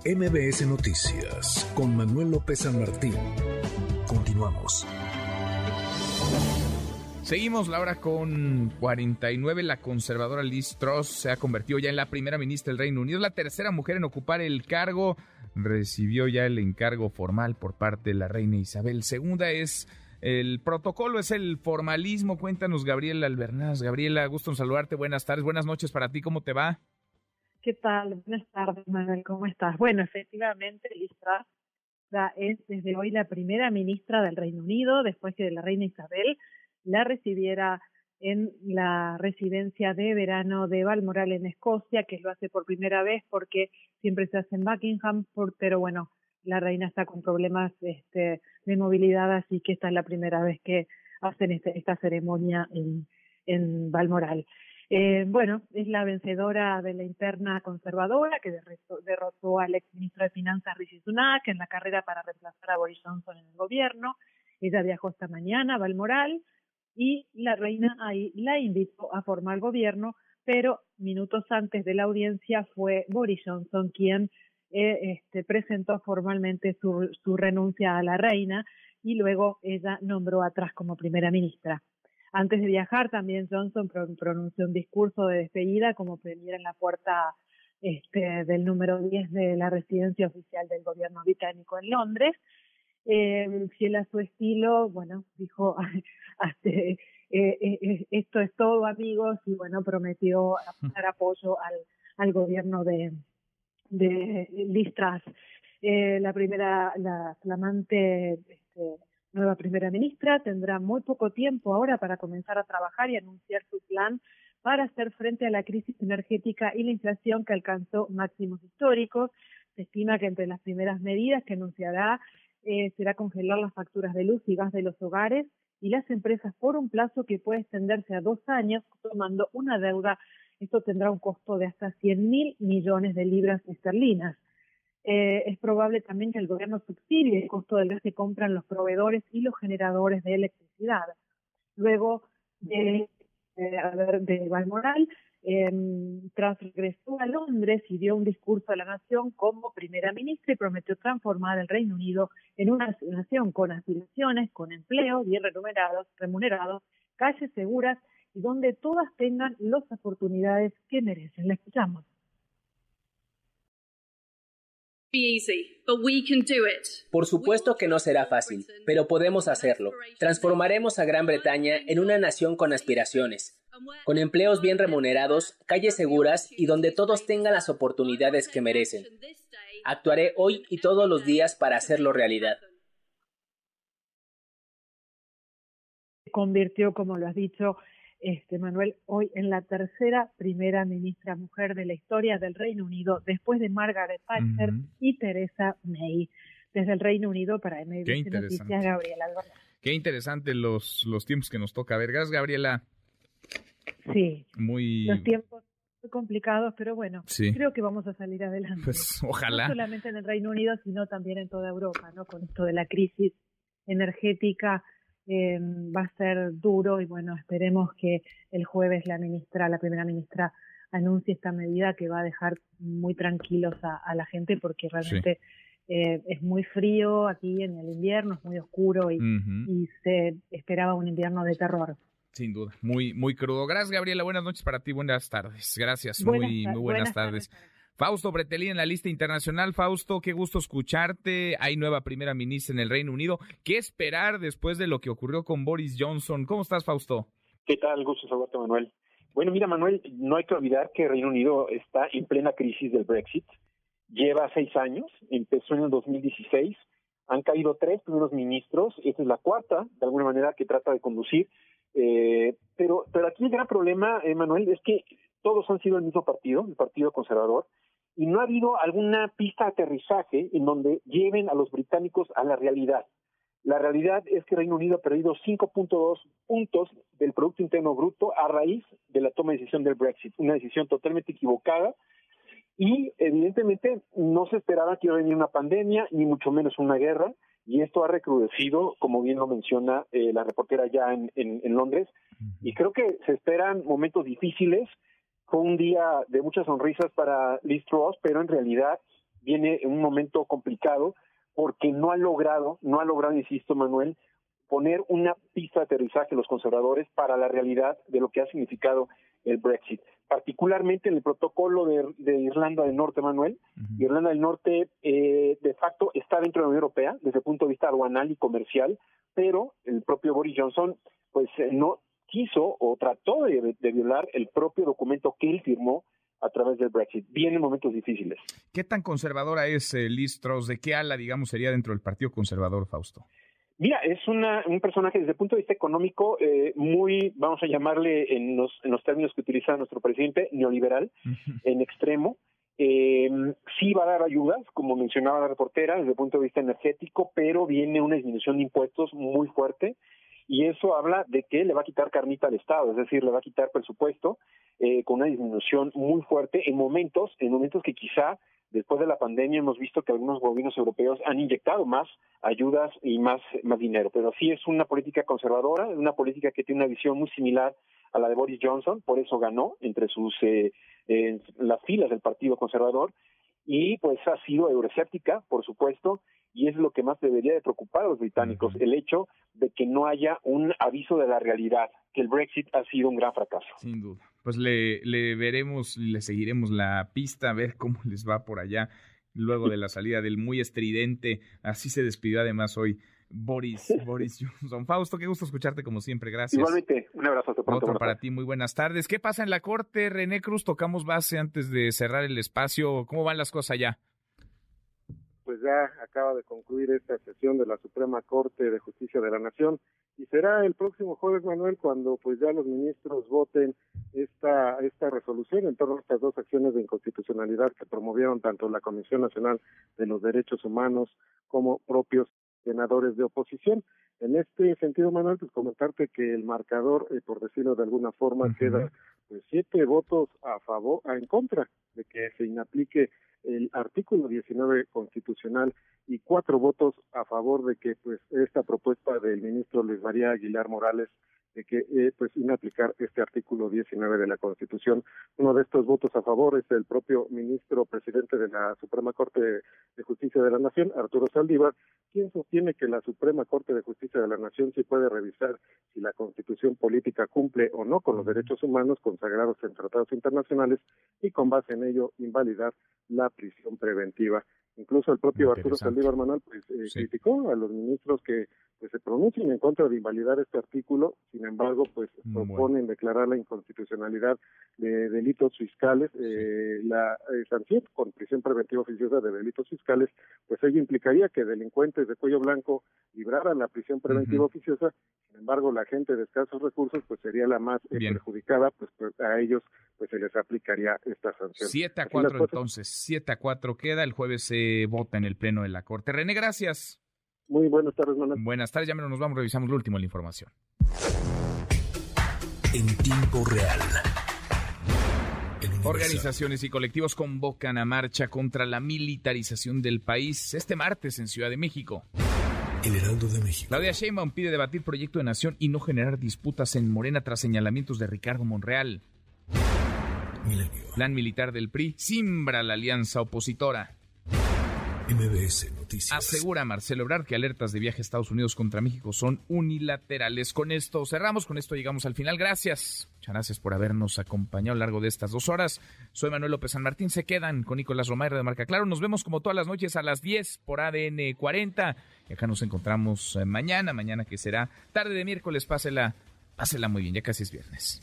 MBS Noticias con Manuel López San Martín. Continuamos. Seguimos, Laura, con 49. La conservadora Liz Truss se ha convertido ya en la primera ministra del Reino Unido, la tercera mujer en ocupar el cargo. Recibió ya el encargo formal por parte de la reina Isabel II. Es el protocolo, es el formalismo. Cuéntanos, Gabriela Albernaz. Gabriela, gusto en saludarte. Buenas tardes, buenas noches para ti. ¿Cómo te va? ¿Qué tal? Buenas tardes, Manuel. ¿Cómo estás? Bueno, efectivamente, Truss es desde hoy la primera ministra del Reino Unido, después que la reina Isabel la recibiera en la residencia de verano de Balmoral en Escocia, que lo hace por primera vez porque siempre se hace en Buckingham, pero bueno, la reina está con problemas este, de movilidad, así que esta es la primera vez que hacen este, esta ceremonia en, en Balmoral. Eh, bueno, es la vencedora de la interna conservadora que derrotó, al exministro de Finanzas Rishi Sunak en la carrera para reemplazar a Boris Johnson en el gobierno. Ella viajó esta mañana a Balmoral y la reina ahí la invitó a formar gobierno, pero minutos antes de la audiencia fue Boris Johnson quien eh, este, presentó formalmente su, su renuncia a la reina y luego ella nombró atrás como primera ministra. Antes de viajar también Johnson pronunció un discurso de despedida como premier en la puerta este, del número 10 de la residencia oficial del gobierno británico en Londres eh, fiel a su estilo, bueno, dijo, eh, eh, esto es todo amigos y bueno, prometió dar apoyo al, al gobierno de, de. Eh, la primera, la flamante este, nueva primera ministra tendrá muy poco tiempo ahora para comenzar a trabajar y anunciar su plan para hacer frente a la crisis energética y la inflación que alcanzó máximos históricos. Se estima que entre las primeras medidas que anunciará eh, será congelar las facturas de luz y gas de los hogares y las empresas por un plazo que puede extenderse a dos años, tomando una deuda. Esto tendrá un costo de hasta 100 mil millones de libras esterlinas. Eh, es probable también que el gobierno subsidie el costo del gas que compran los proveedores y los generadores de electricidad. Luego de, eh, de Balmoral, eh, tras regresó a Londres y dio un discurso a la nación como primera ministra y prometió transformar el Reino Unido en una nación con aspiraciones, con empleo bien remunerados, remunerados, calles seguras y donde todas tengan las oportunidades que merecen. La escuchamos. Por supuesto que no será fácil, pero podemos hacerlo. Transformaremos a Gran Bretaña en una nación con aspiraciones, con empleos bien remunerados, calles seguras y donde todos tengan las oportunidades que merecen. Actuaré hoy y todos los días para hacerlo realidad. Convirtió, como lo has dicho, este, Manuel, hoy en la tercera primera ministra mujer de la historia del Reino Unido, después de Margaret Thatcher y Teresa May. Desde el Reino Unido para MBC Noticias, Gabriela Alvarado. Qué interesante los, los tiempos que nos toca ver. Gracias, Gabriela. Sí. Muy... Los tiempos complicados, pero bueno, creo que vamos a salir adelante. Pues ojalá. No solamente en el Reino Unido, sino también en toda Europa, ¿no? Con esto de la crisis energética eh, va a ser duro y bueno, esperemos que el jueves la ministra, la primera ministra, anuncie esta medida que va a dejar muy tranquilos a, la gente porque realmente eh, es muy frío aquí en el invierno, es muy oscuro y, y se esperaba un invierno de terror. Sin duda, muy, muy crudo. Gracias, Gabriela. Buenas noches para ti. Buenas tardes. Gracias. muy, muy buenas, tardes. Fausto Bretelí en la lista internacional. Fausto, qué gusto escucharte. Hay nueva primera ministra en el Reino Unido. ¿Qué esperar después de lo que ocurrió con Boris Johnson? ¿Cómo estás, Fausto? ¿Qué tal? Gusto saludarte, Manuel. Bueno, mira, Manuel, no hay que olvidar que Reino Unido está en plena crisis del Brexit. Lleva seis años, empezó en el 2016, han caído tres primeros ministros, esta es la cuarta, de alguna manera, que trata de conducir. Eh, pero, pero aquí el gran problema, eh, Manuel, es que todos han sido el mismo partido, el Partido Conservador, y no ha habido alguna pista de aterrizaje en donde lleven a los británicos a la realidad. La realidad es que Reino Unido ha perdido 5.2 puntos del Producto Interno Bruto a raíz de la toma de decisión del Brexit, una decisión totalmente equivocada y evidentemente no se esperaba que iba a venir una pandemia, ni mucho menos una guerra, y esto ha recrudecido, como bien lo menciona eh, la reportera ya en, en, Londres, y creo que se esperan momentos difíciles. Fue un día de muchas sonrisas para Liz Truss, pero en realidad viene un momento complicado porque no ha logrado, no ha logrado, insisto, Manuel, poner una pista de aterrizaje los conservadores para la realidad de lo que ha significado el Brexit, particularmente en el protocolo de, Irlanda del Norte, Manuel. Irlanda del Norte, eh, de facto, está dentro de la Unión Europea desde el punto de vista aduanal y comercial, pero el propio Boris Johnson, pues, eh, no quiso o trató de, de violar el propio documento que él firmó a través del Brexit. Vienen momentos difíciles. ¿Qué tan conservadora es eh, Liz Truss? ¿De qué ala, digamos, sería dentro del Partido Conservador, Fausto? Mira, es una, un personaje desde el punto de vista económico eh, muy, vamos a llamarle en los, en los términos que utiliza nuestro presidente, neoliberal, en extremo. Eh, sí va a dar ayudas, como mencionaba la reportera, desde el punto de vista energético, pero viene una disminución de impuestos muy fuerte y eso habla de que le va a quitar carnita al Estado, es decir, le va a quitar presupuesto eh, con una disminución muy fuerte en momentos, en momentos que quizá después de la pandemia hemos visto que algunos gobiernos europeos han inyectado más ayudas y más, más dinero, pero sí es una política conservadora, una política que tiene una visión muy similar a la de Boris Johnson, por eso ganó entre sus eh, las filas del Partido Conservador. Y pues ha sido euroscéptica, por supuesto, y es lo que más debería de preocupar a los británicos, el hecho de que no haya un aviso de la realidad, que el Brexit ha sido un gran fracaso. Sin duda. Pues le, le veremos, le seguiremos la pista, a ver cómo les va por allá luego de la salida del muy estridente, así se despidió además hoy Boris, Boris Johnson. Fausto, qué gusto escucharte como siempre, gracias. Igualmente, un abrazo. Hasta pronto, Otro para ti, muy buenas tardes. ¿Qué pasa en la Corte, René Cruz? Tocamos base antes de cerrar el espacio. ¿Cómo van las cosas allá? Ya acaba de concluir esta sesión de la Suprema Corte de Justicia de la Nación y será el próximo jueves, Manuel, cuando pues ya los ministros voten esta esta resolución en torno a estas dos acciones de inconstitucionalidad que promovieron tanto la Comisión Nacional de los Derechos Humanos como propios senadores de oposición. En este sentido, Manuel, pues comentarte que el marcador, eh, por decirlo de alguna forma, queda pues siete votos a favor, a en contra de que se inaplique el artículo 19 constitucional y cuatro votos a favor de que pues esta propuesta del ministro Luis María Aguilar Morales de que eh, pues inaplicar este artículo 19 de la Constitución. Uno de estos votos a favor es el propio ministro presidente de la Suprema Corte de Justicia de la Nación, Arturo Saldívar, quien sostiene que la Suprema Corte de Justicia de la Nación sí puede revisar si la Constitución política cumple o no con los derechos humanos consagrados en tratados internacionales y con base en ello invalidar la prisión preventiva. Incluso el propio Arturo Saldívar Manuel pues, eh, criticó a los ministros que pues, se pronuncien en contra de invalidar este artículo, sin embargo, pues proponen declarar la inconstitucionalidad de delitos fiscales, eh, la eh, sanción con prisión preventiva oficiosa de delitos fiscales, pues ello implicaría que delincuentes de cuello blanco libraran la prisión preventiva oficiosa, sin embargo, la gente de escasos recursos pues sería la más perjudicada, pues, pues, a ellos pues se les aplicaría esta sanción. 7 a 4 entonces, 7 a 4 queda, el jueves se vota en el Pleno de la Corte. René, gracias. Muy buenas tardes, Manuel. Buenas tardes, ya menos nos vamos, revisamos lo último de la información. En tiempo real. Organizaciones y colectivos convocan a marcha contra la militarización del país este martes en Ciudad de México. El Heraldo de México. Claudia Sheinbaum pide debatir proyecto de nación y no generar disputas en Morena tras señalamientos de Ricardo Monreal. Plan militar del PRI simbra la alianza opositora. MBS Noticias. Asegura Marcelo Ebrard que alertas de viaje a Estados Unidos contra México son unilaterales. Con esto cerramos, con esto llegamos al final. Gracias. Muchas gracias por habernos acompañado a lo largo de estas dos horas. Soy Manuel López San Martín. Se quedan con Nicolás Romero de Marca Claro. Nos vemos como todas las noches a las 10 por ADN 40. Y acá nos encontramos eh, mañana, mañana que será tarde de miércoles. Pásela Pásela muy bien, ya casi es viernes.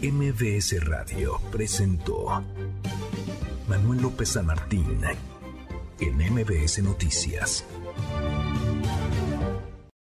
MBS Radio presentó Manuel López San Martín en MBS Noticias.